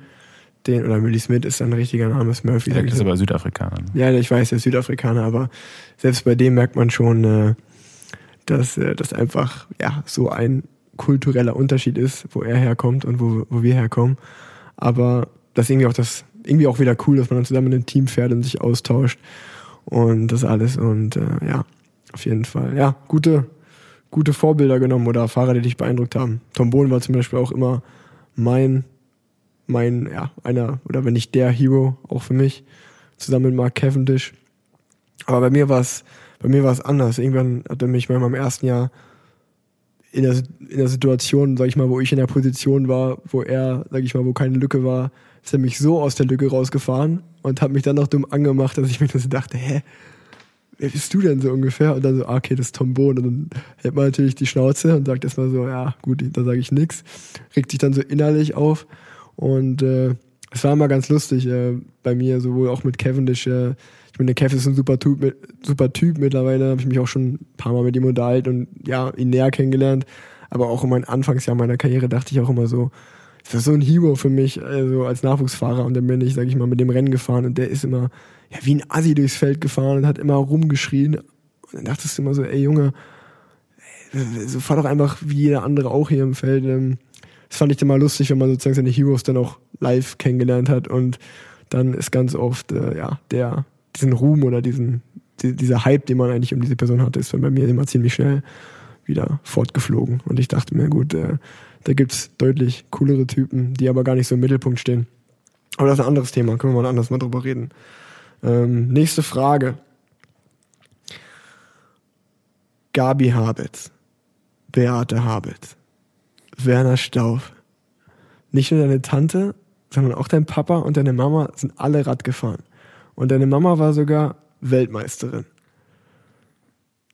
Speaker 2: den, oder Willie Smith ist sein richtiger Name, Smurphy.
Speaker 3: Der
Speaker 2: sag ich
Speaker 3: ist aber Südafrikaner. ne?
Speaker 2: Ja, ich weiß, der ist Südafrikaner, aber selbst bei dem merkt man schon, äh, dass äh, das einfach ja so ein kultureller Unterschied ist, wo er herkommt und wo, wo wir herkommen. Aber das ist irgendwie auch das irgendwie auch wieder cool, dass man dann zusammen in ein Team fährt und sich austauscht und das alles und äh, ja, auf jeden Fall. Ja, gute gute Vorbilder genommen oder Fahrer, die dich beeindruckt haben. Tom Bohlen war zum Beispiel auch immer mein mein ja einer oder wenn nicht der Hero auch für mich zusammen mit Mark Cavendish. Aber bei mir war es, bei mir war es anders. Irgendwann hat er mich mal in meinem ersten Jahr in der, in der Situation, sag ich mal, wo ich in der Position war, wo er, sag ich mal, wo keine Lücke war, ist er mich so aus der Lücke rausgefahren und hat mich dann noch dumm angemacht, dass ich mir so dachte, hä, wer bist du denn so ungefähr? Und dann so, ah, okay, das ist Tom Bohn. Und dann hält man natürlich die Schnauze und sagt erstmal so, ja, gut, da sage ich nix. Regt sich dann so innerlich auf. Und äh, es war immer ganz lustig äh, bei mir, sowohl auch mit Cavendish. Äh, ich meine, der Kev ist ein super Typ, mit, super typ mittlerweile, habe ich mich auch schon ein paar Mal mit ihm unterhalten und ja, ihn näher kennengelernt. Aber auch in meinem Anfangsjahr meiner Karriere dachte ich auch immer so, das war so ein Hero für mich, also als Nachwuchsfahrer. Und dann bin ich, sag ich mal, mit dem Rennen gefahren und der ist immer ja, wie ein Assi durchs Feld gefahren und hat immer rumgeschrien. Und dann dachtest du immer so, ey Junge, so fahr doch einfach wie jeder andere auch hier im Feld. Ähm, Das fand ich immer lustig, wenn man sozusagen seine Heroes dann auch live kennengelernt hat und dann ist ganz oft, äh, ja, der, diesen Ruhm oder diesen, die, dieser Hype, den man eigentlich um diese Person hatte, ist dann bei mir immer ziemlich schnell wieder fortgeflogen. Und ich dachte mir, gut, äh, da gibt's deutlich coolere Typen, die aber gar nicht so im Mittelpunkt stehen. Aber das ist ein anderes Thema, können wir mal anders mal drüber reden. Ähm, nächste Frage. Gabi Habitz, Beate Habitz, Werner Stauf. Nicht nur deine Tante, sondern auch dein Papa und deine Mama sind alle Rad gefahren. Und deine Mama war sogar Weltmeisterin.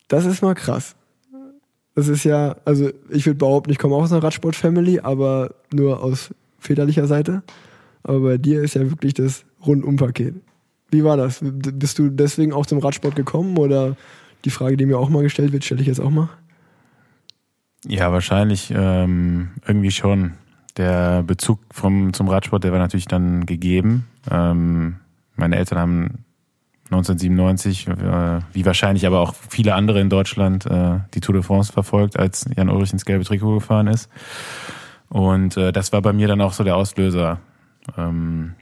Speaker 2: Das ist mal krass. Das ist ja, also ich würde behaupten, ich komme auch aus einer Radsport-Family, aber nur aus väterlicher Seite. Aber bei dir ist ja wirklich das Rundumpaket. Wie war das? Bist du deswegen auch zum Radsport gekommen oder die Frage, die mir auch mal gestellt wird, stelle ich jetzt auch mal?
Speaker 3: Ja, wahrscheinlich ähm, irgendwie schon. Der Bezug vom, zum Radsport, der war natürlich dann gegeben. Ähm, meine Eltern haben 1997, äh, wie wahrscheinlich aber auch viele andere in Deutschland, äh, die Tour de France verfolgt, als Jan Ulrich ins gelbe Trikot gefahren ist. Und äh, das war bei mir dann auch so der Auslöser. Ähm,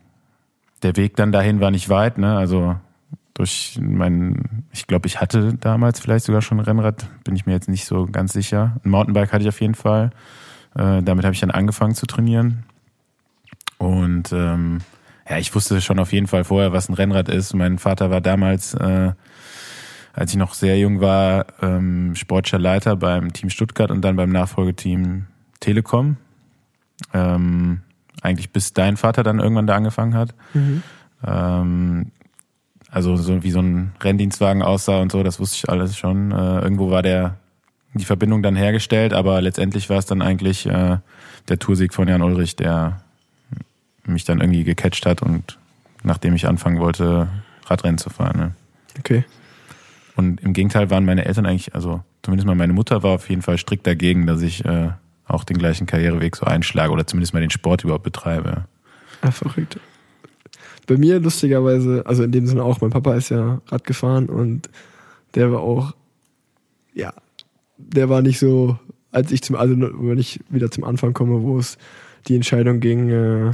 Speaker 3: der Weg dann dahin war nicht weit, ne? Also durch mein, ich glaube, ich hatte damals vielleicht sogar schon ein Rennrad, bin ich mir jetzt nicht so ganz sicher. Ein Mountainbike hatte ich auf jeden Fall. Äh, damit habe ich dann angefangen zu trainieren. Und ähm, ja, ich wusste schon auf jeden Fall vorher, was ein Rennrad ist. Mein Vater war damals äh, als ich noch sehr jung war, ähm, sportlicher Leiter beim Team Stuttgart und dann beim Nachfolgeteam Telekom. Ähm, eigentlich bis dein Vater dann irgendwann da angefangen hat.
Speaker 2: Mhm.
Speaker 3: Ähm, also so wie so ein Renndienstwagen aussah und so, das wusste ich alles schon. Äh, irgendwo war der die Verbindung dann hergestellt, aber letztendlich war es dann eigentlich äh, der Toursieg von Jan Ulrich, der mich dann irgendwie gecatcht hat und nachdem ich anfangen wollte, Radrennen zu fahren. Ne?
Speaker 2: Okay.
Speaker 3: Und im Gegenteil waren meine Eltern eigentlich, also zumindest mal meine Mutter war auf jeden Fall strikt dagegen, dass ich äh, auch den gleichen Karriereweg so einschlage oder zumindest mal den Sport überhaupt betreibe.
Speaker 2: Ah, verrückt. Bei mir lustigerweise, also in dem Sinne auch, mein Papa ist ja Rad gefahren und der war auch, ja, der war nicht so, als ich zum, also wenn ich wieder zum Anfang komme, wo es die Entscheidung ging, äh,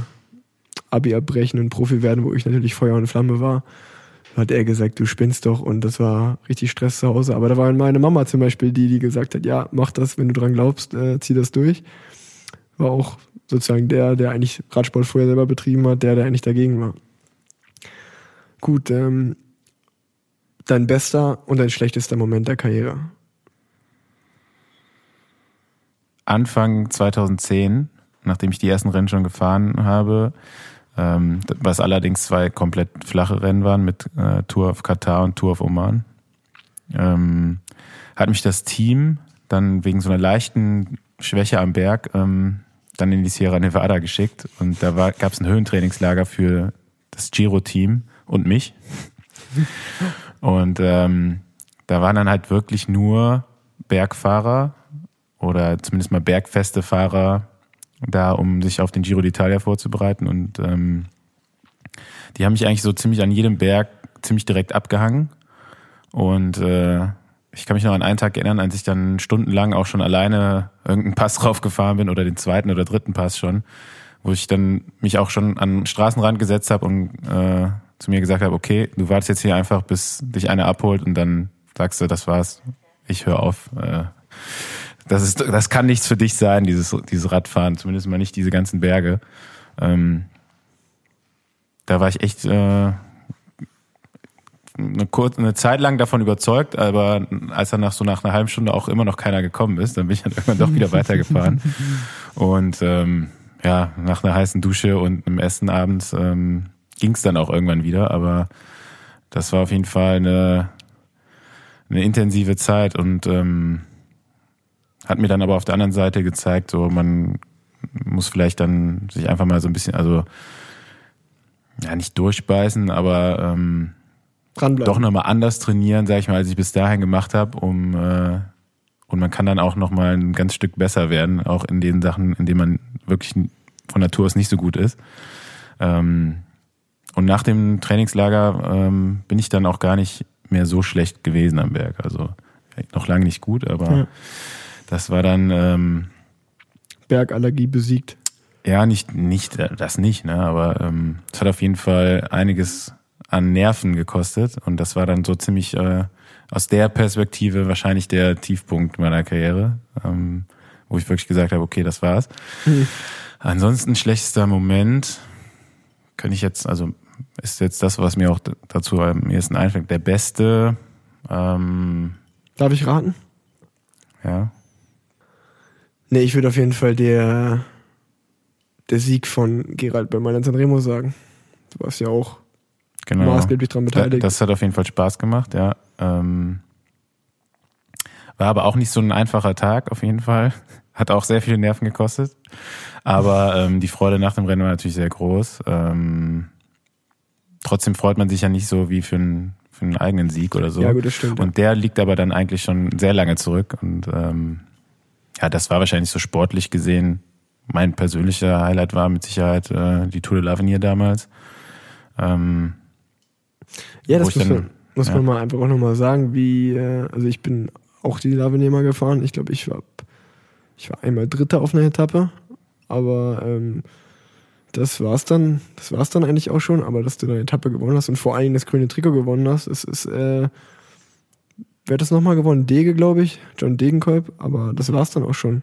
Speaker 2: Abi abbrechen und Profi werden, wo ich natürlich Feuer und Flamme war, hat er gesagt, du spinnst doch und das war richtig Stress zu Hause. Aber da war meine Mama zum Beispiel die, die gesagt hat, ja, mach das, wenn du dran glaubst, äh, zieh das durch. War auch sozusagen der, der eigentlich Radsport vorher selber betrieben hat, der, der eigentlich dagegen war. Gut, ähm, dein bester und dein schlechtester Moment der Karriere.
Speaker 3: Anfang 2010, nachdem ich die ersten Rennen schon gefahren habe, ähm, was allerdings zwei komplett flache Rennen waren mit äh, Tour of Katar und Tour of Oman, ähm, hat mich das Team dann wegen so einer leichten Schwäche am Berg ähm, dann in die Sierra Nevada geschickt und da gab es ein Höhentrainingslager für das Giro-Team und mich. (laughs) Und ähm, da waren dann halt wirklich nur Bergfahrer oder zumindest mal bergfeste Fahrer da, um sich auf den Giro d'Italia vorzubereiten. Und ähm, die haben mich eigentlich so ziemlich an jedem Berg ziemlich direkt abgehangen. Und äh, ich kann mich noch an einen Tag erinnern, als ich dann stundenlang auch schon alleine irgendeinen Pass (laughs) raufgefahren bin oder den zweiten oder dritten Pass schon, wo ich dann mich auch schon an den Straßenrand gesetzt habe und äh, zu mir gesagt habe, okay, du wartest jetzt hier einfach, bis dich einer abholt und dann sagst du, das war's, ich höre auf. Äh, das ist, das kann nichts für dich sein, dieses, dieses Radfahren, zumindest mal nicht diese ganzen Berge. Ähm, da war ich echt äh, eine, kurze, eine Zeit lang davon überzeugt, aber als dann nach so nach einer halben Stunde auch immer noch keiner gekommen ist, dann bin ich dann irgendwann doch wieder (laughs) weitergefahren. Und ähm, ja, nach einer heißen Dusche und einem Essen abends ähm, ging es dann auch irgendwann wieder, aber das war auf jeden Fall eine, eine intensive Zeit und ähm, hat mir dann aber auf der anderen Seite gezeigt, so man muss vielleicht dann sich einfach mal so ein bisschen, also ja nicht durchbeißen, aber ähm, doch nochmal anders trainieren, sag ich mal, als ich bis dahin gemacht habe, um äh, und man kann dann auch nochmal ein ganz Stück besser werden, auch in den Sachen, in denen man wirklich von Natur aus nicht so gut ist. Ähm, und nach dem Trainingslager ähm, bin ich dann auch gar nicht mehr so schlecht gewesen am Berg. Also noch lange nicht gut, aber ja. Das war dann ähm,
Speaker 2: Bergallergie besiegt.
Speaker 3: Ja, nicht nicht das nicht, ne? Aber ähm, es hat auf jeden Fall einiges an Nerven gekostet und das war dann so ziemlich äh, aus der Perspektive wahrscheinlich der Tiefpunkt meiner Karriere, ähm, wo ich wirklich gesagt habe, okay, das war's. Mhm. Ansonsten schlechtester Moment könnte ich jetzt, also ist jetzt das, was mir auch dazu am ehesten einfällt. Der beste. Ähm,
Speaker 2: Darf ich raten?
Speaker 3: Ja.
Speaker 2: Nee, ich würde auf jeden Fall der, der Sieg von Gerald bei Mailand Sanremo sagen. Du warst ja auch genau. maßgeblich daran beteiligt.
Speaker 3: Das hat auf jeden Fall Spaß gemacht, ja. Ähm, war aber auch nicht so ein einfacher Tag, auf jeden Fall. (laughs) Hat auch sehr viele Nerven gekostet. Aber ähm, die Freude nach dem Rennen war natürlich sehr groß. Ähm, trotzdem freut man sich ja nicht so wie für einen, für einen eigenen Sieg oder so.
Speaker 2: Ja, gut, das stimmt.
Speaker 3: Und der liegt aber dann eigentlich schon sehr lange zurück. Und ähm, ja, das war wahrscheinlich so sportlich gesehen. Mein persönlicher Highlight war mit Sicherheit äh, die Tour de l'Avenir damals. Ähm,
Speaker 2: ja, das muss, dann, man, muss ja. man mal einfach auch nochmal sagen, wie, äh, also ich bin auch die l'Avenir mal gefahren. Ich glaube, ich war, ich war einmal Dritter auf einer Etappe, aber ähm, das war's dann, das war's dann eigentlich auch schon, aber dass du eine Etappe gewonnen hast und vor allem das grüne Trikot gewonnen hast, ist, ist äh, wer hat das nochmal gewonnen? Dege, glaube ich, John Degenkolb, aber das war's dann auch schon.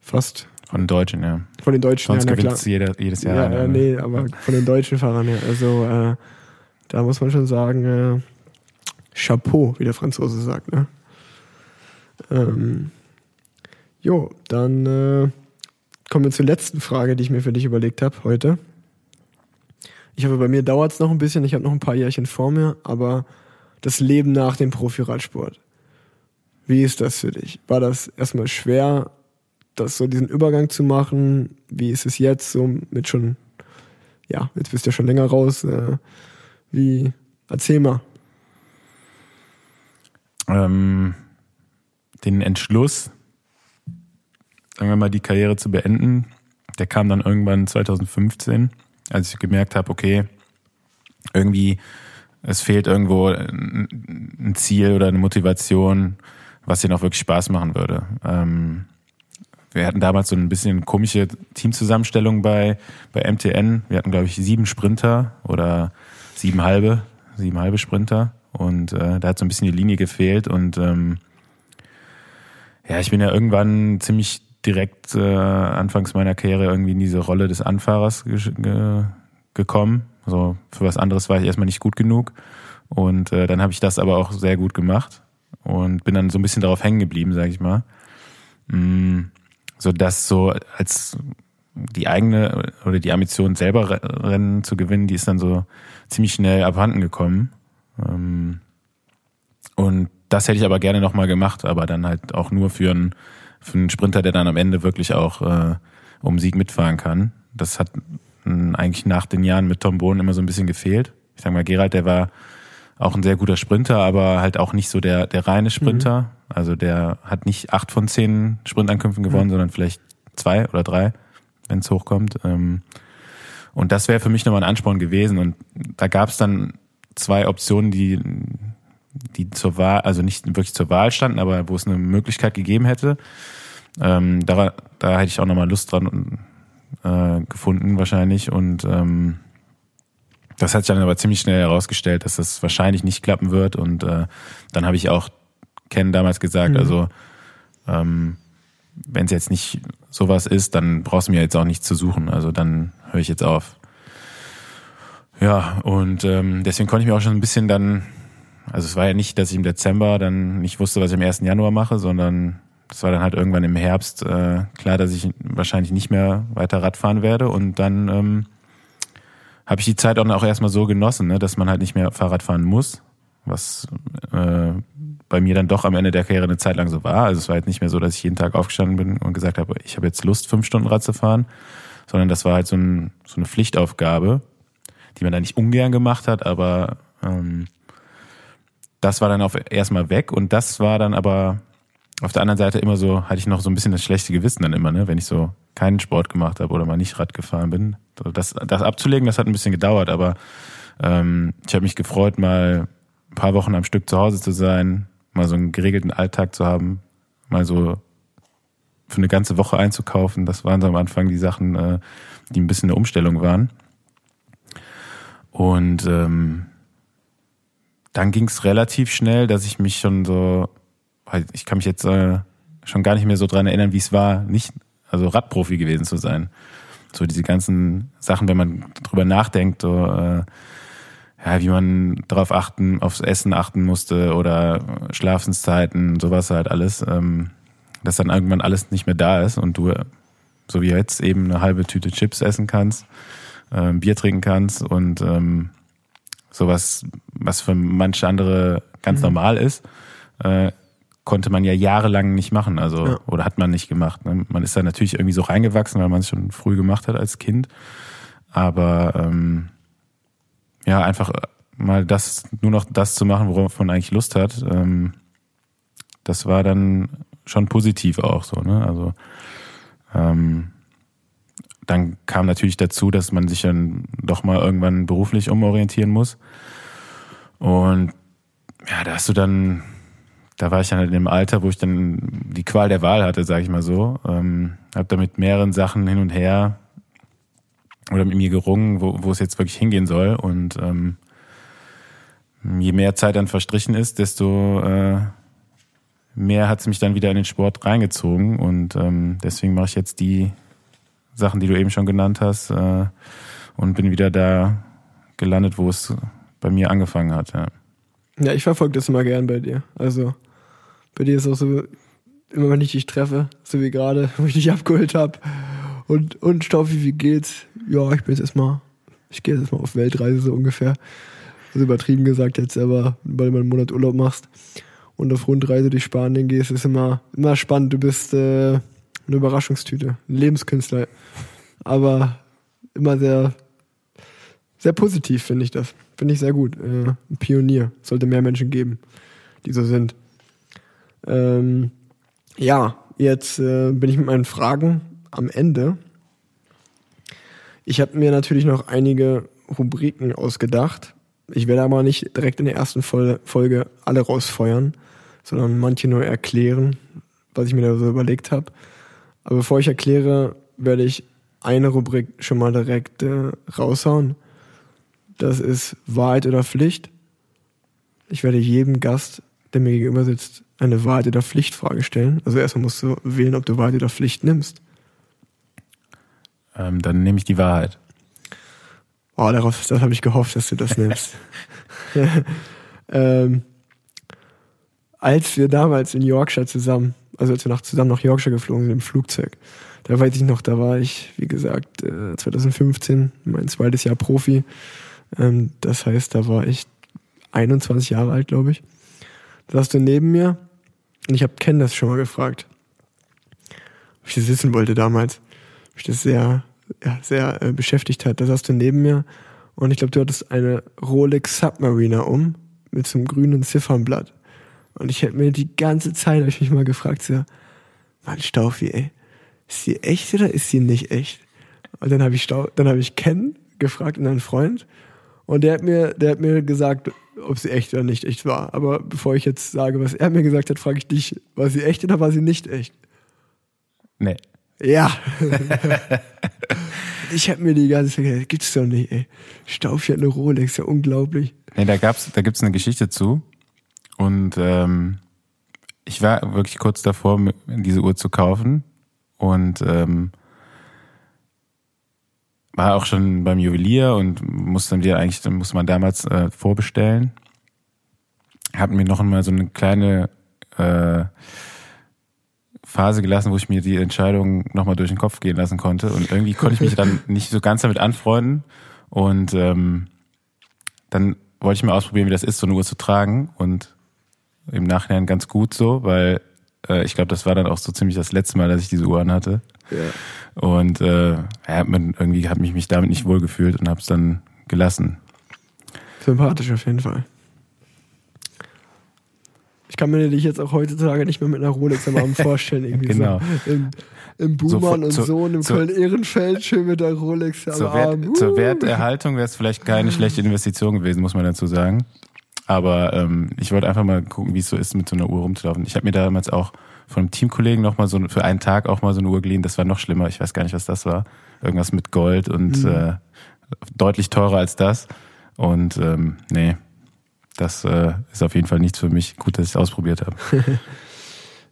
Speaker 2: Fast.
Speaker 3: Von den Deutschen, ja.
Speaker 2: Von den Deutschen,
Speaker 3: Sonst
Speaker 2: ja,
Speaker 3: gewinnt jeder, jedes Jahr.
Speaker 2: Ja, ja, nee, aber von den deutschen Fahrern, ja. Also äh, da muss man schon sagen, äh, Chapeau, wie der Franzose sagt. Ne? Ähm, jo, dann äh, kommen wir zur letzten Frage, die ich mir für dich überlegt habe heute. Ich hoffe, bei mir dauert es noch ein bisschen, ich habe noch ein paar Jährchen vor mir, aber das Leben nach dem Profiradsport. Wie ist das für dich? War das erstmal schwer, das so diesen Übergang zu machen? Wie ist es jetzt so mit schon, ja, jetzt bist du ja schon länger raus. Äh, wie, erzähl mal.
Speaker 3: Ähm, den Entschluss, sagen wir mal, die Karriere zu beenden, der kam dann irgendwann 2015, als ich gemerkt habe, okay, irgendwie, es fehlt irgendwo ein Ziel oder eine Motivation, was dir noch wirklich Spaß machen würde. Ähm, wir hatten damals so ein bisschen komische Teamzusammenstellung bei, bei MTN. Wir hatten, glaube ich, sieben Sprinter oder sieben halbe, sieben halbe Sprinter. Und äh, da hat so ein bisschen die Linie gefehlt. Und ähm, ja, ich bin ja irgendwann ziemlich direkt äh, anfangs meiner Karriere irgendwie in diese Rolle des Anfahrers ge ge gekommen. Also für was anderes war ich erstmal nicht gut genug. Und äh, dann habe ich das aber auch sehr gut gemacht und bin dann so ein bisschen darauf hängen geblieben, sage ich mal. Mm, so dass so als die eigene oder die Ambition selber Rennen zu gewinnen, die ist dann so ziemlich schnell abhanden gekommen. Ähm, und das hätte ich aber gerne nochmal gemacht, aber dann halt auch nur für einen, für einen Sprinter, der dann am Ende wirklich auch äh, um Sieg mitfahren kann. Das hat eigentlich nach den Jahren mit Tom Bohn immer so ein bisschen gefehlt. Ich sag mal, Gerald, der war auch ein sehr guter Sprinter, aber halt auch nicht so der, der reine Sprinter. Mhm. Also der hat nicht acht von zehn Sprintankünften gewonnen, mhm. sondern vielleicht zwei oder drei, wenn es hochkommt. Ähm, und das wäre für mich nochmal ein Ansporn gewesen. Und da gab es dann zwei Optionen, die, die zur Wahl, also nicht wirklich zur Wahl standen, aber wo es eine Möglichkeit gegeben hätte. Ähm, da, da hätte ich auch nochmal Lust dran äh, gefunden wahrscheinlich. Und ähm, das hat sich dann aber ziemlich schnell herausgestellt, dass das wahrscheinlich nicht klappen wird. Und äh, dann habe ich auch Ken damals gesagt, mhm. also ähm, wenn es jetzt nicht sowas ist, dann brauchst du mir jetzt auch nichts zu suchen. Also dann höre ich jetzt auf. Ja, und ähm, deswegen konnte ich mir auch schon ein bisschen dann, also es war ja nicht, dass ich im Dezember dann nicht wusste, was ich am 1. Januar mache, sondern es war dann halt irgendwann im Herbst äh, klar, dass ich wahrscheinlich nicht mehr weiter Radfahren werde. Und dann ähm, habe ich die Zeit auch erstmal so genossen, ne, dass man halt nicht mehr Fahrrad fahren muss, was äh, bei mir dann doch am Ende der Karriere eine Zeit lang so war. Also es war halt nicht mehr so, dass ich jeden Tag aufgestanden bin und gesagt habe, ich habe jetzt Lust, fünf Stunden Rad zu fahren, sondern das war halt so, ein, so eine Pflichtaufgabe, die man dann nicht ungern gemacht hat, aber ähm, das war dann auf erstmal weg und das war dann aber auf der anderen Seite immer so, hatte ich noch so ein bisschen das schlechte Gewissen dann immer, ne, wenn ich so keinen Sport gemacht habe oder mal nicht Rad gefahren bin. Das, das abzulegen, das hat ein bisschen gedauert, aber ähm, ich habe mich gefreut, mal ein paar Wochen am Stück zu Hause zu sein, mal so einen geregelten Alltag zu haben, mal so für eine ganze Woche einzukaufen. Das waren so am Anfang die Sachen, äh, die ein bisschen eine Umstellung waren. Und ähm, dann ging es relativ schnell, dass ich mich schon so ich kann mich jetzt äh, schon gar nicht mehr so dran erinnern, wie es war, nicht, also Radprofi gewesen zu sein. So diese ganzen Sachen, wenn man drüber nachdenkt, so, äh, ja, wie man darauf achten, aufs Essen achten musste oder Schlafenszeiten, sowas halt alles, ähm, dass dann irgendwann alles nicht mehr da ist und du, so wie jetzt, eben eine halbe Tüte Chips essen kannst, äh, Bier trinken kannst und ähm, sowas, was für manche andere ganz mhm. normal ist, äh, konnte man ja jahrelang nicht machen, also ja. oder hat man nicht gemacht. Ne? Man ist da natürlich irgendwie so reingewachsen, weil man es schon früh gemacht hat als Kind. Aber ähm, ja, einfach mal das, nur noch das zu machen, worauf man eigentlich Lust hat, ähm, das war dann schon positiv auch so, ne? Also ähm, dann kam natürlich dazu, dass man sich dann doch mal irgendwann beruflich umorientieren muss. Und ja, da hast du dann da war ich dann halt in dem Alter, wo ich dann die Qual der Wahl hatte, sage ich mal so. Ähm, habe da mit mehreren Sachen hin und her oder mit mir gerungen, wo, wo es jetzt wirklich hingehen soll. Und ähm, je mehr Zeit dann verstrichen ist, desto äh, mehr hat es mich dann wieder in den Sport reingezogen. Und ähm, deswegen mache ich jetzt die Sachen, die du eben schon genannt hast, äh, und bin wieder da gelandet, wo es bei mir angefangen hat. Ja.
Speaker 2: Ja, ich verfolge das immer gern bei dir. Also bei dir ist auch so, immer wenn ich dich treffe, so wie gerade, (laughs) wo ich dich abgeholt habe. Und, und Staufi, wie geht's? Ja, ich bin jetzt erstmal, ich gehe jetzt erstmal auf Weltreise so ungefähr. Also übertrieben gesagt jetzt, aber weil du mal einen Monat Urlaub machst und auf Rundreise durch Spanien gehst, ist immer, immer spannend. Du bist äh, eine Überraschungstüte, ein Lebenskünstler. Aber immer sehr, sehr positiv, finde ich das. Finde ich sehr gut. Äh, ein Pionier. Sollte mehr Menschen geben, die so sind. Ähm, ja, jetzt äh, bin ich mit meinen Fragen am Ende. Ich habe mir natürlich noch einige Rubriken ausgedacht. Ich werde aber nicht direkt in der ersten Folge alle rausfeuern, sondern manche nur erklären, was ich mir da so überlegt habe. Aber bevor ich erkläre, werde ich eine Rubrik schon mal direkt äh, raushauen. Das ist Wahrheit oder Pflicht. Ich werde jedem Gast, der mir gegenüber sitzt, eine Wahrheit oder Pflichtfrage stellen. Also erstmal musst du wählen, ob du Wahrheit oder Pflicht nimmst.
Speaker 3: Ähm, dann nehme ich die Wahrheit.
Speaker 2: Oh, darauf das habe ich gehofft, dass du das nimmst. (laughs) ähm, als wir damals in Yorkshire zusammen, also als wir nach, zusammen nach Yorkshire geflogen sind im Flugzeug, da weiß ich noch, da war ich, wie gesagt, 2015, äh, mein zweites Jahr Profi. Ähm, das heißt, da war ich 21 Jahre alt, glaube ich. Da saß du neben mir und ich habe Ken das schon mal gefragt, ob ich das wissen wollte damals. Ob ich das sehr, ja, sehr äh, beschäftigt hat. Da saß du neben mir und ich glaube, du hattest eine Rolex Submariner um mit so einem grünen Ziffernblatt. Und ich hätte mir die ganze Zeit, habe ich mich mal gefragt, so, Mann, Staufi, ey, ist sie echt oder ist sie nicht echt? Und dann habe ich Stau, dann habe ich Ken gefragt und einen Freund und der hat mir, der hat mir gesagt, ob sie echt oder nicht echt war. Aber bevor ich jetzt sage, was er mir gesagt hat, frage ich dich, war sie echt oder war sie nicht echt?
Speaker 3: Nee.
Speaker 2: Ja. (laughs) ich habe mir die ganze Zeit gedacht, gibt's doch nicht, ey. Stauf ja eine Rolex, ja unglaublich.
Speaker 3: Nee, da gab's, da gibt's eine Geschichte zu. Und ähm, ich war wirklich kurz davor, diese Uhr zu kaufen. Und ähm, war auch schon beim Juwelier und musste dann wieder eigentlich, dann musste man damals äh, vorbestellen. Hatten mir noch einmal so eine kleine äh, Phase gelassen, wo ich mir die Entscheidung nochmal durch den Kopf gehen lassen konnte. Und irgendwie konnte ich mich dann (laughs) nicht so ganz damit anfreunden. Und ähm, dann wollte ich mal ausprobieren, wie das ist, so eine Uhr zu tragen. Und im Nachhinein ganz gut so, weil äh, ich glaube, das war dann auch so ziemlich das letzte Mal, dass ich diese Uhr anhatte. Ja. Und äh, ja, man, irgendwie habe ich mich damit nicht wohl gefühlt und habe es dann gelassen.
Speaker 2: Sympathisch auf jeden Fall. Ich kann mir dich jetzt auch heutzutage nicht mehr mit einer Rolex am Abend vorstellen. (laughs) Irgendwie
Speaker 3: genau.
Speaker 2: So im, im Buhmann so, und Sohn im Köln-Ehrenfeld schön mit der Rolex am
Speaker 3: zur Abend. Wert, uh. Zur Werterhaltung wäre es vielleicht keine schlechte Investition gewesen, muss man dazu sagen. Aber ähm, ich wollte einfach mal gucken, wie es so ist, mit so einer Uhr rumzulaufen. Ich habe mir damals auch von einem Teamkollegen noch mal so für einen Tag auch mal so eine Uhr geliehen. Das war noch schlimmer. Ich weiß gar nicht, was das war. Irgendwas mit Gold und mhm. äh, deutlich teurer als das. Und ähm, nee, das äh, ist auf jeden Fall nichts für mich. Gut, dass ich es ausprobiert habe. (laughs)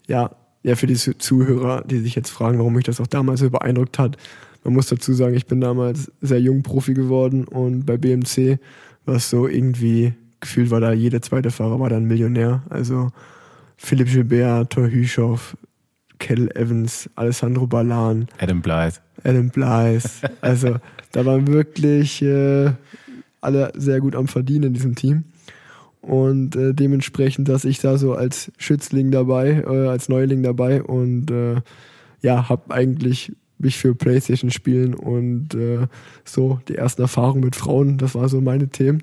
Speaker 2: ja, ja, für die Zuhörer, die sich jetzt fragen, warum mich das auch damals so beeindruckt hat. Man muss dazu sagen, ich bin damals sehr jung Profi geworden und bei BMC war es so irgendwie gefühlt war da jeder zweite Fahrer war dann Millionär. Also Philipp Gilbert, Thor Hüschow, Kettle Evans, Alessandro Balan.
Speaker 3: Adam Blythe.
Speaker 2: Adam Blythe. Also da waren wirklich äh, alle sehr gut am Verdienen in diesem Team. Und äh, dementsprechend, dass ich da so als Schützling dabei, äh, als Neuling dabei und äh, ja, habe eigentlich mich für Playstation spielen und äh, so die ersten Erfahrungen mit Frauen, das war so meine Themen.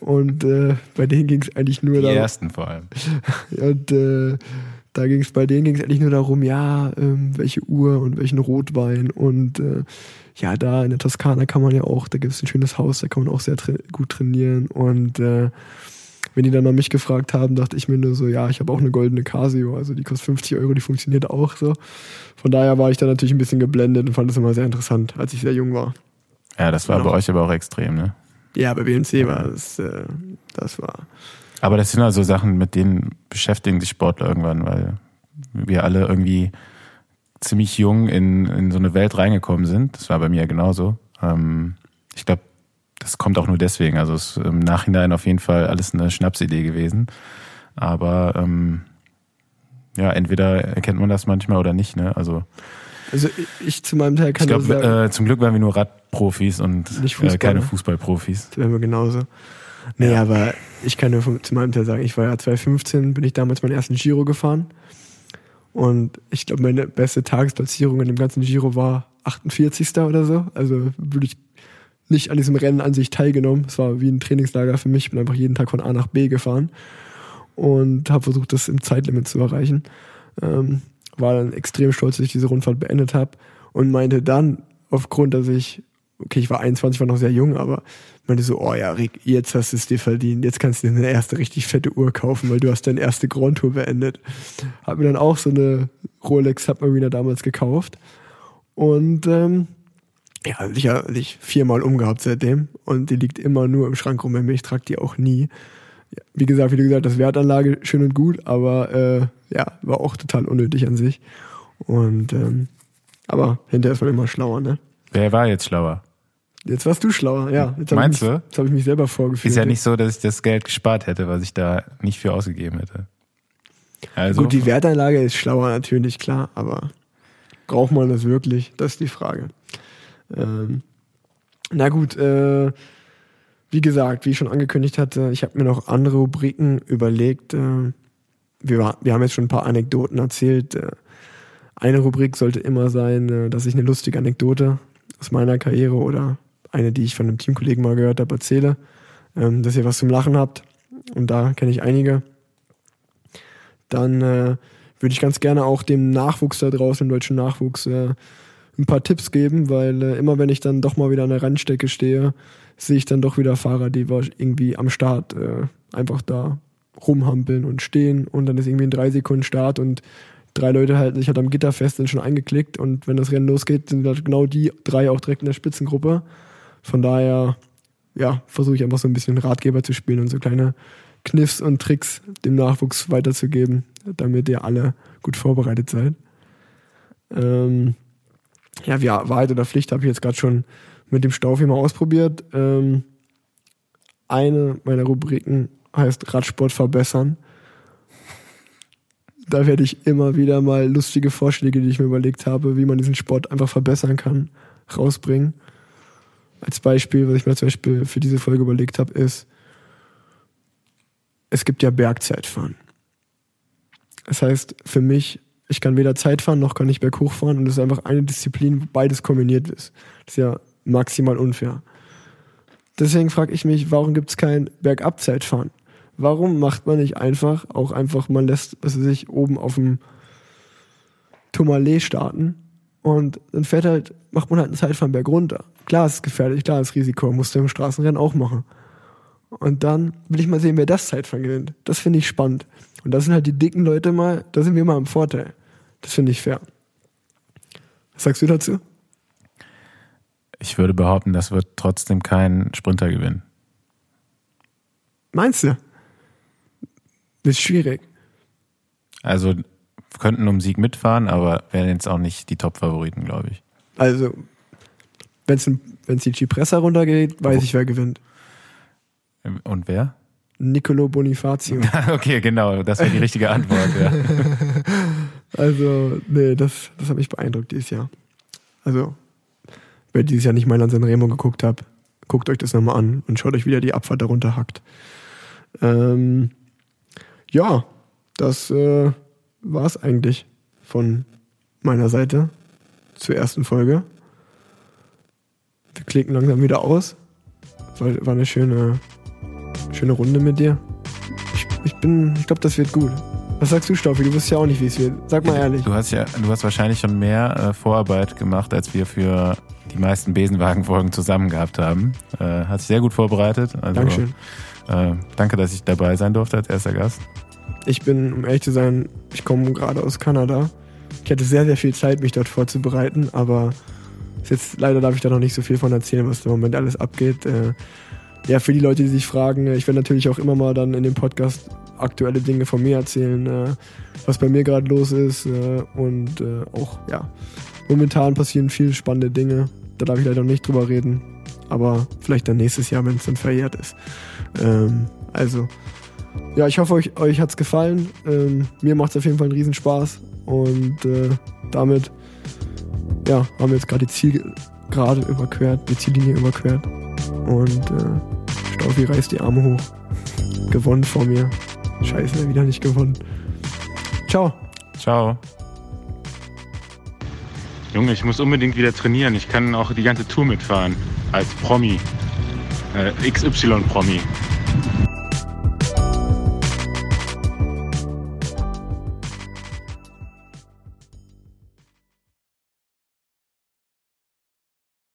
Speaker 2: Und äh, bei denen ging es eigentlich nur
Speaker 3: Die
Speaker 2: darum.
Speaker 3: Die ersten vor allem. (laughs)
Speaker 2: Und äh, da ging es bei denen ging es eigentlich nur darum, ja, ähm, welche Uhr und welchen Rotwein. Und äh, ja, da in der Toskana kann man ja auch, da gibt es ein schönes Haus, da kann man auch sehr tra gut trainieren. Und äh, wenn die dann noch mich gefragt haben, dachte ich mir nur so, ja, ich habe auch eine goldene Casio, also die kostet 50 Euro, die funktioniert auch so. Von daher war ich da natürlich ein bisschen geblendet und fand das immer sehr interessant, als ich sehr jung war.
Speaker 3: Ja, das war genau. bei euch aber auch extrem, ne?
Speaker 2: Ja, bei BMC war es, äh, das war.
Speaker 3: Aber das sind also Sachen, mit denen beschäftigen sich Sportler irgendwann, weil wir alle irgendwie ziemlich jung in, in so eine Welt reingekommen sind. Das war bei mir genauso. Ähm, ich glaube, das kommt auch nur deswegen. Also es ist im Nachhinein auf jeden Fall alles eine Schnapsidee gewesen. Aber ähm, ja, entweder erkennt man das manchmal oder nicht. Ne? Also,
Speaker 2: also ich zu meinem Teil kann
Speaker 3: ich glaube, äh, zum Glück waren wir nur Radprofis und
Speaker 2: nicht Fußball,
Speaker 3: äh, keine
Speaker 2: ne?
Speaker 3: Fußballprofis.
Speaker 2: Das wären wir genauso. Nee, ja. aber ich kann nur von, zu meinem Teil sagen, ich war ja 2015, bin ich damals meinen ersten Giro gefahren. Und ich glaube, meine beste Tagesplatzierung in dem ganzen Giro war 48. oder so. Also würde ich nicht an diesem Rennen an sich teilgenommen. Es war wie ein Trainingslager für mich. Ich bin einfach jeden Tag von A nach B gefahren und habe versucht, das im Zeitlimit zu erreichen. Ähm, war dann extrem stolz, dass ich diese Rundfahrt beendet habe und meinte dann, aufgrund, dass ich, okay, ich war 21, war noch sehr jung, aber meinte so, oh ja, Rick, jetzt hast du es dir verdient, jetzt kannst du dir eine erste richtig fette Uhr kaufen, weil du hast deine erste Grand Tour beendet. Hab mir dann auch so eine Rolex Submariner damals gekauft und ähm, ja, sicherlich viermal umgehabt seitdem und die liegt immer nur im Schrank rum bei mir, ich trage die auch nie. Ja, wie gesagt, wie du gesagt hast, Wertanlage schön und gut, aber äh, ja, war auch total unnötig an sich. Und ähm, aber hinterher ist man immer schlauer, ne?
Speaker 3: Wer war jetzt schlauer?
Speaker 2: Jetzt warst du schlauer, ja. Jetzt
Speaker 3: Meinst
Speaker 2: mich,
Speaker 3: du?
Speaker 2: Jetzt habe ich mich selber vorgeführt.
Speaker 3: Ist ja nicht so, dass ich das Geld gespart hätte, was ich da nicht für ausgegeben hätte. Also,
Speaker 2: Gut, die Wertanlage ist schlauer natürlich, klar, aber braucht man das wirklich? Das ist die Frage. Ähm, na gut, äh, wie gesagt, wie ich schon angekündigt hatte, ich habe mir noch andere Rubriken überlegt. Äh, wir, wir haben jetzt schon ein paar Anekdoten erzählt. Äh, eine Rubrik sollte immer sein, äh, dass ich eine lustige Anekdote aus meiner Karriere oder eine, die ich von einem Teamkollegen mal gehört habe, erzähle, ähm, dass ihr was zum Lachen habt. Und da kenne ich einige. Dann äh, würde ich ganz gerne auch dem Nachwuchs da draußen, dem deutschen Nachwuchs, äh, ein paar Tipps geben, weil äh, immer wenn ich dann doch mal wieder an der Randstrecke stehe, sehe ich dann doch wieder Fahrer, die irgendwie am Start äh, einfach da rumhampeln und stehen und dann ist irgendwie ein drei Sekunden Start und drei Leute halten sich halt am Gitter fest, sind schon eingeklickt und wenn das Rennen losgeht, sind halt genau die drei auch direkt in der Spitzengruppe. Von daher, ja, versuche ich einfach so ein bisschen Ratgeber zu spielen und so kleine Kniffs und Tricks dem Nachwuchs weiterzugeben, damit ihr alle gut vorbereitet seid. Ähm, ja, wie Wahrheit oder Pflicht habe ich jetzt gerade schon mit dem Staufi mal ausprobiert. Ähm, eine meiner Rubriken heißt Radsport verbessern. Da werde ich immer wieder mal lustige Vorschläge, die ich mir überlegt habe, wie man diesen Sport einfach verbessern kann, rausbringen. Als Beispiel, was ich mir zum Beispiel für diese Folge überlegt habe, ist, es gibt ja Bergzeitfahren. Das heißt, für mich, ich kann weder Zeit fahren, noch kann ich berghoch fahren und es ist einfach eine Disziplin, wo beides kombiniert ist. Das ist ja maximal unfair. Deswegen frage ich mich, warum gibt es kein Bergabzeitfahren? Warum macht man nicht einfach, auch einfach, man lässt was weiß ich oben auf dem Tourmalet starten und dann fährt halt, macht man halt ein Zeitfahren berg runter. Klar, es ist gefährlich, klar, ist Risiko, musst du im Straßenrennen auch machen. Und dann will ich mal sehen, wer das Zeitfahren gewinnt. Das finde ich spannend. Und das sind halt die dicken Leute mal, da sind wir mal im Vorteil. Das finde ich fair. Was sagst du dazu?
Speaker 3: ich würde behaupten, das wird trotzdem kein Sprinter gewinnen.
Speaker 2: Meinst du? Das ist schwierig.
Speaker 3: Also könnten um Sieg mitfahren, aber wären jetzt auch nicht die Top-Favoriten, glaube ich.
Speaker 2: Also, wenn es die Cipressa runtergeht, weiß
Speaker 3: Oh.
Speaker 2: ich, wer gewinnt.
Speaker 3: Und wer?
Speaker 2: Nicolo Bonifacio. (laughs)
Speaker 3: okay, genau, das wäre die richtige Antwort. Ja. (laughs)
Speaker 2: Also, nee, das, das hat mich beeindruckt dieses Jahr. Also, wer dieses Jahr nicht mal an Sanremo geguckt hat, guckt euch das nochmal an und schaut euch wieder die Abfahrt darunter hackt. Ähm, ja, das äh, war es eigentlich von meiner Seite zur ersten Folge. Wir klicken langsam wieder aus. War, war eine schöne, schöne Runde mit dir. Ich, ich bin, ich glaube, das wird gut. Was sagst du, Stoffi? Du wirst ja auch nicht, wie es wird. Sag mal ehrlich.
Speaker 3: Du hast ja, du hast wahrscheinlich schon mehr äh, Vorarbeit gemacht, als wir für die meisten Besenwagen-Folgen zusammen gehabt haben. Äh, hast dich sehr gut vorbereitet. Also,
Speaker 2: Dankeschön.
Speaker 3: Äh, danke, dass ich dabei sein durfte als erster Gast.
Speaker 2: Ich bin, um ehrlich zu sein, ich komme gerade aus Kanada. Ich hatte sehr, sehr viel Zeit, mich dort vorzubereiten, aber jetzt leider darf ich da noch nicht so viel von erzählen, was im Moment alles abgeht. Äh, ja, für die Leute, die sich fragen, ich werde natürlich auch immer mal dann in dem Podcast aktuelle Dinge von mir erzählen, äh, was bei mir gerade los ist äh, und äh, auch, ja, momentan passieren viele spannende Dinge. Da darf ich leider noch nicht drüber reden. aber vielleicht dann nächstes Jahr, wenn es dann verjährt ist. Ähm, also, ja, ich hoffe, euch, euch hat es gefallen. Ähm, mir macht es auf jeden Fall einen Riesenspaß. Und äh, damit ja, haben wir jetzt gerade die Zielgerade überquert, die Ziellinie überquert. Und äh, Staufi reißt die Arme hoch. Gewonnen vor mir. Scheiße, wieder nicht gewonnen. Ciao.
Speaker 3: Ciao. Junge, ich muss unbedingt wieder trainieren. Ich kann auch die ganze Tour mitfahren. Als Promi. Äh, XY-Promi.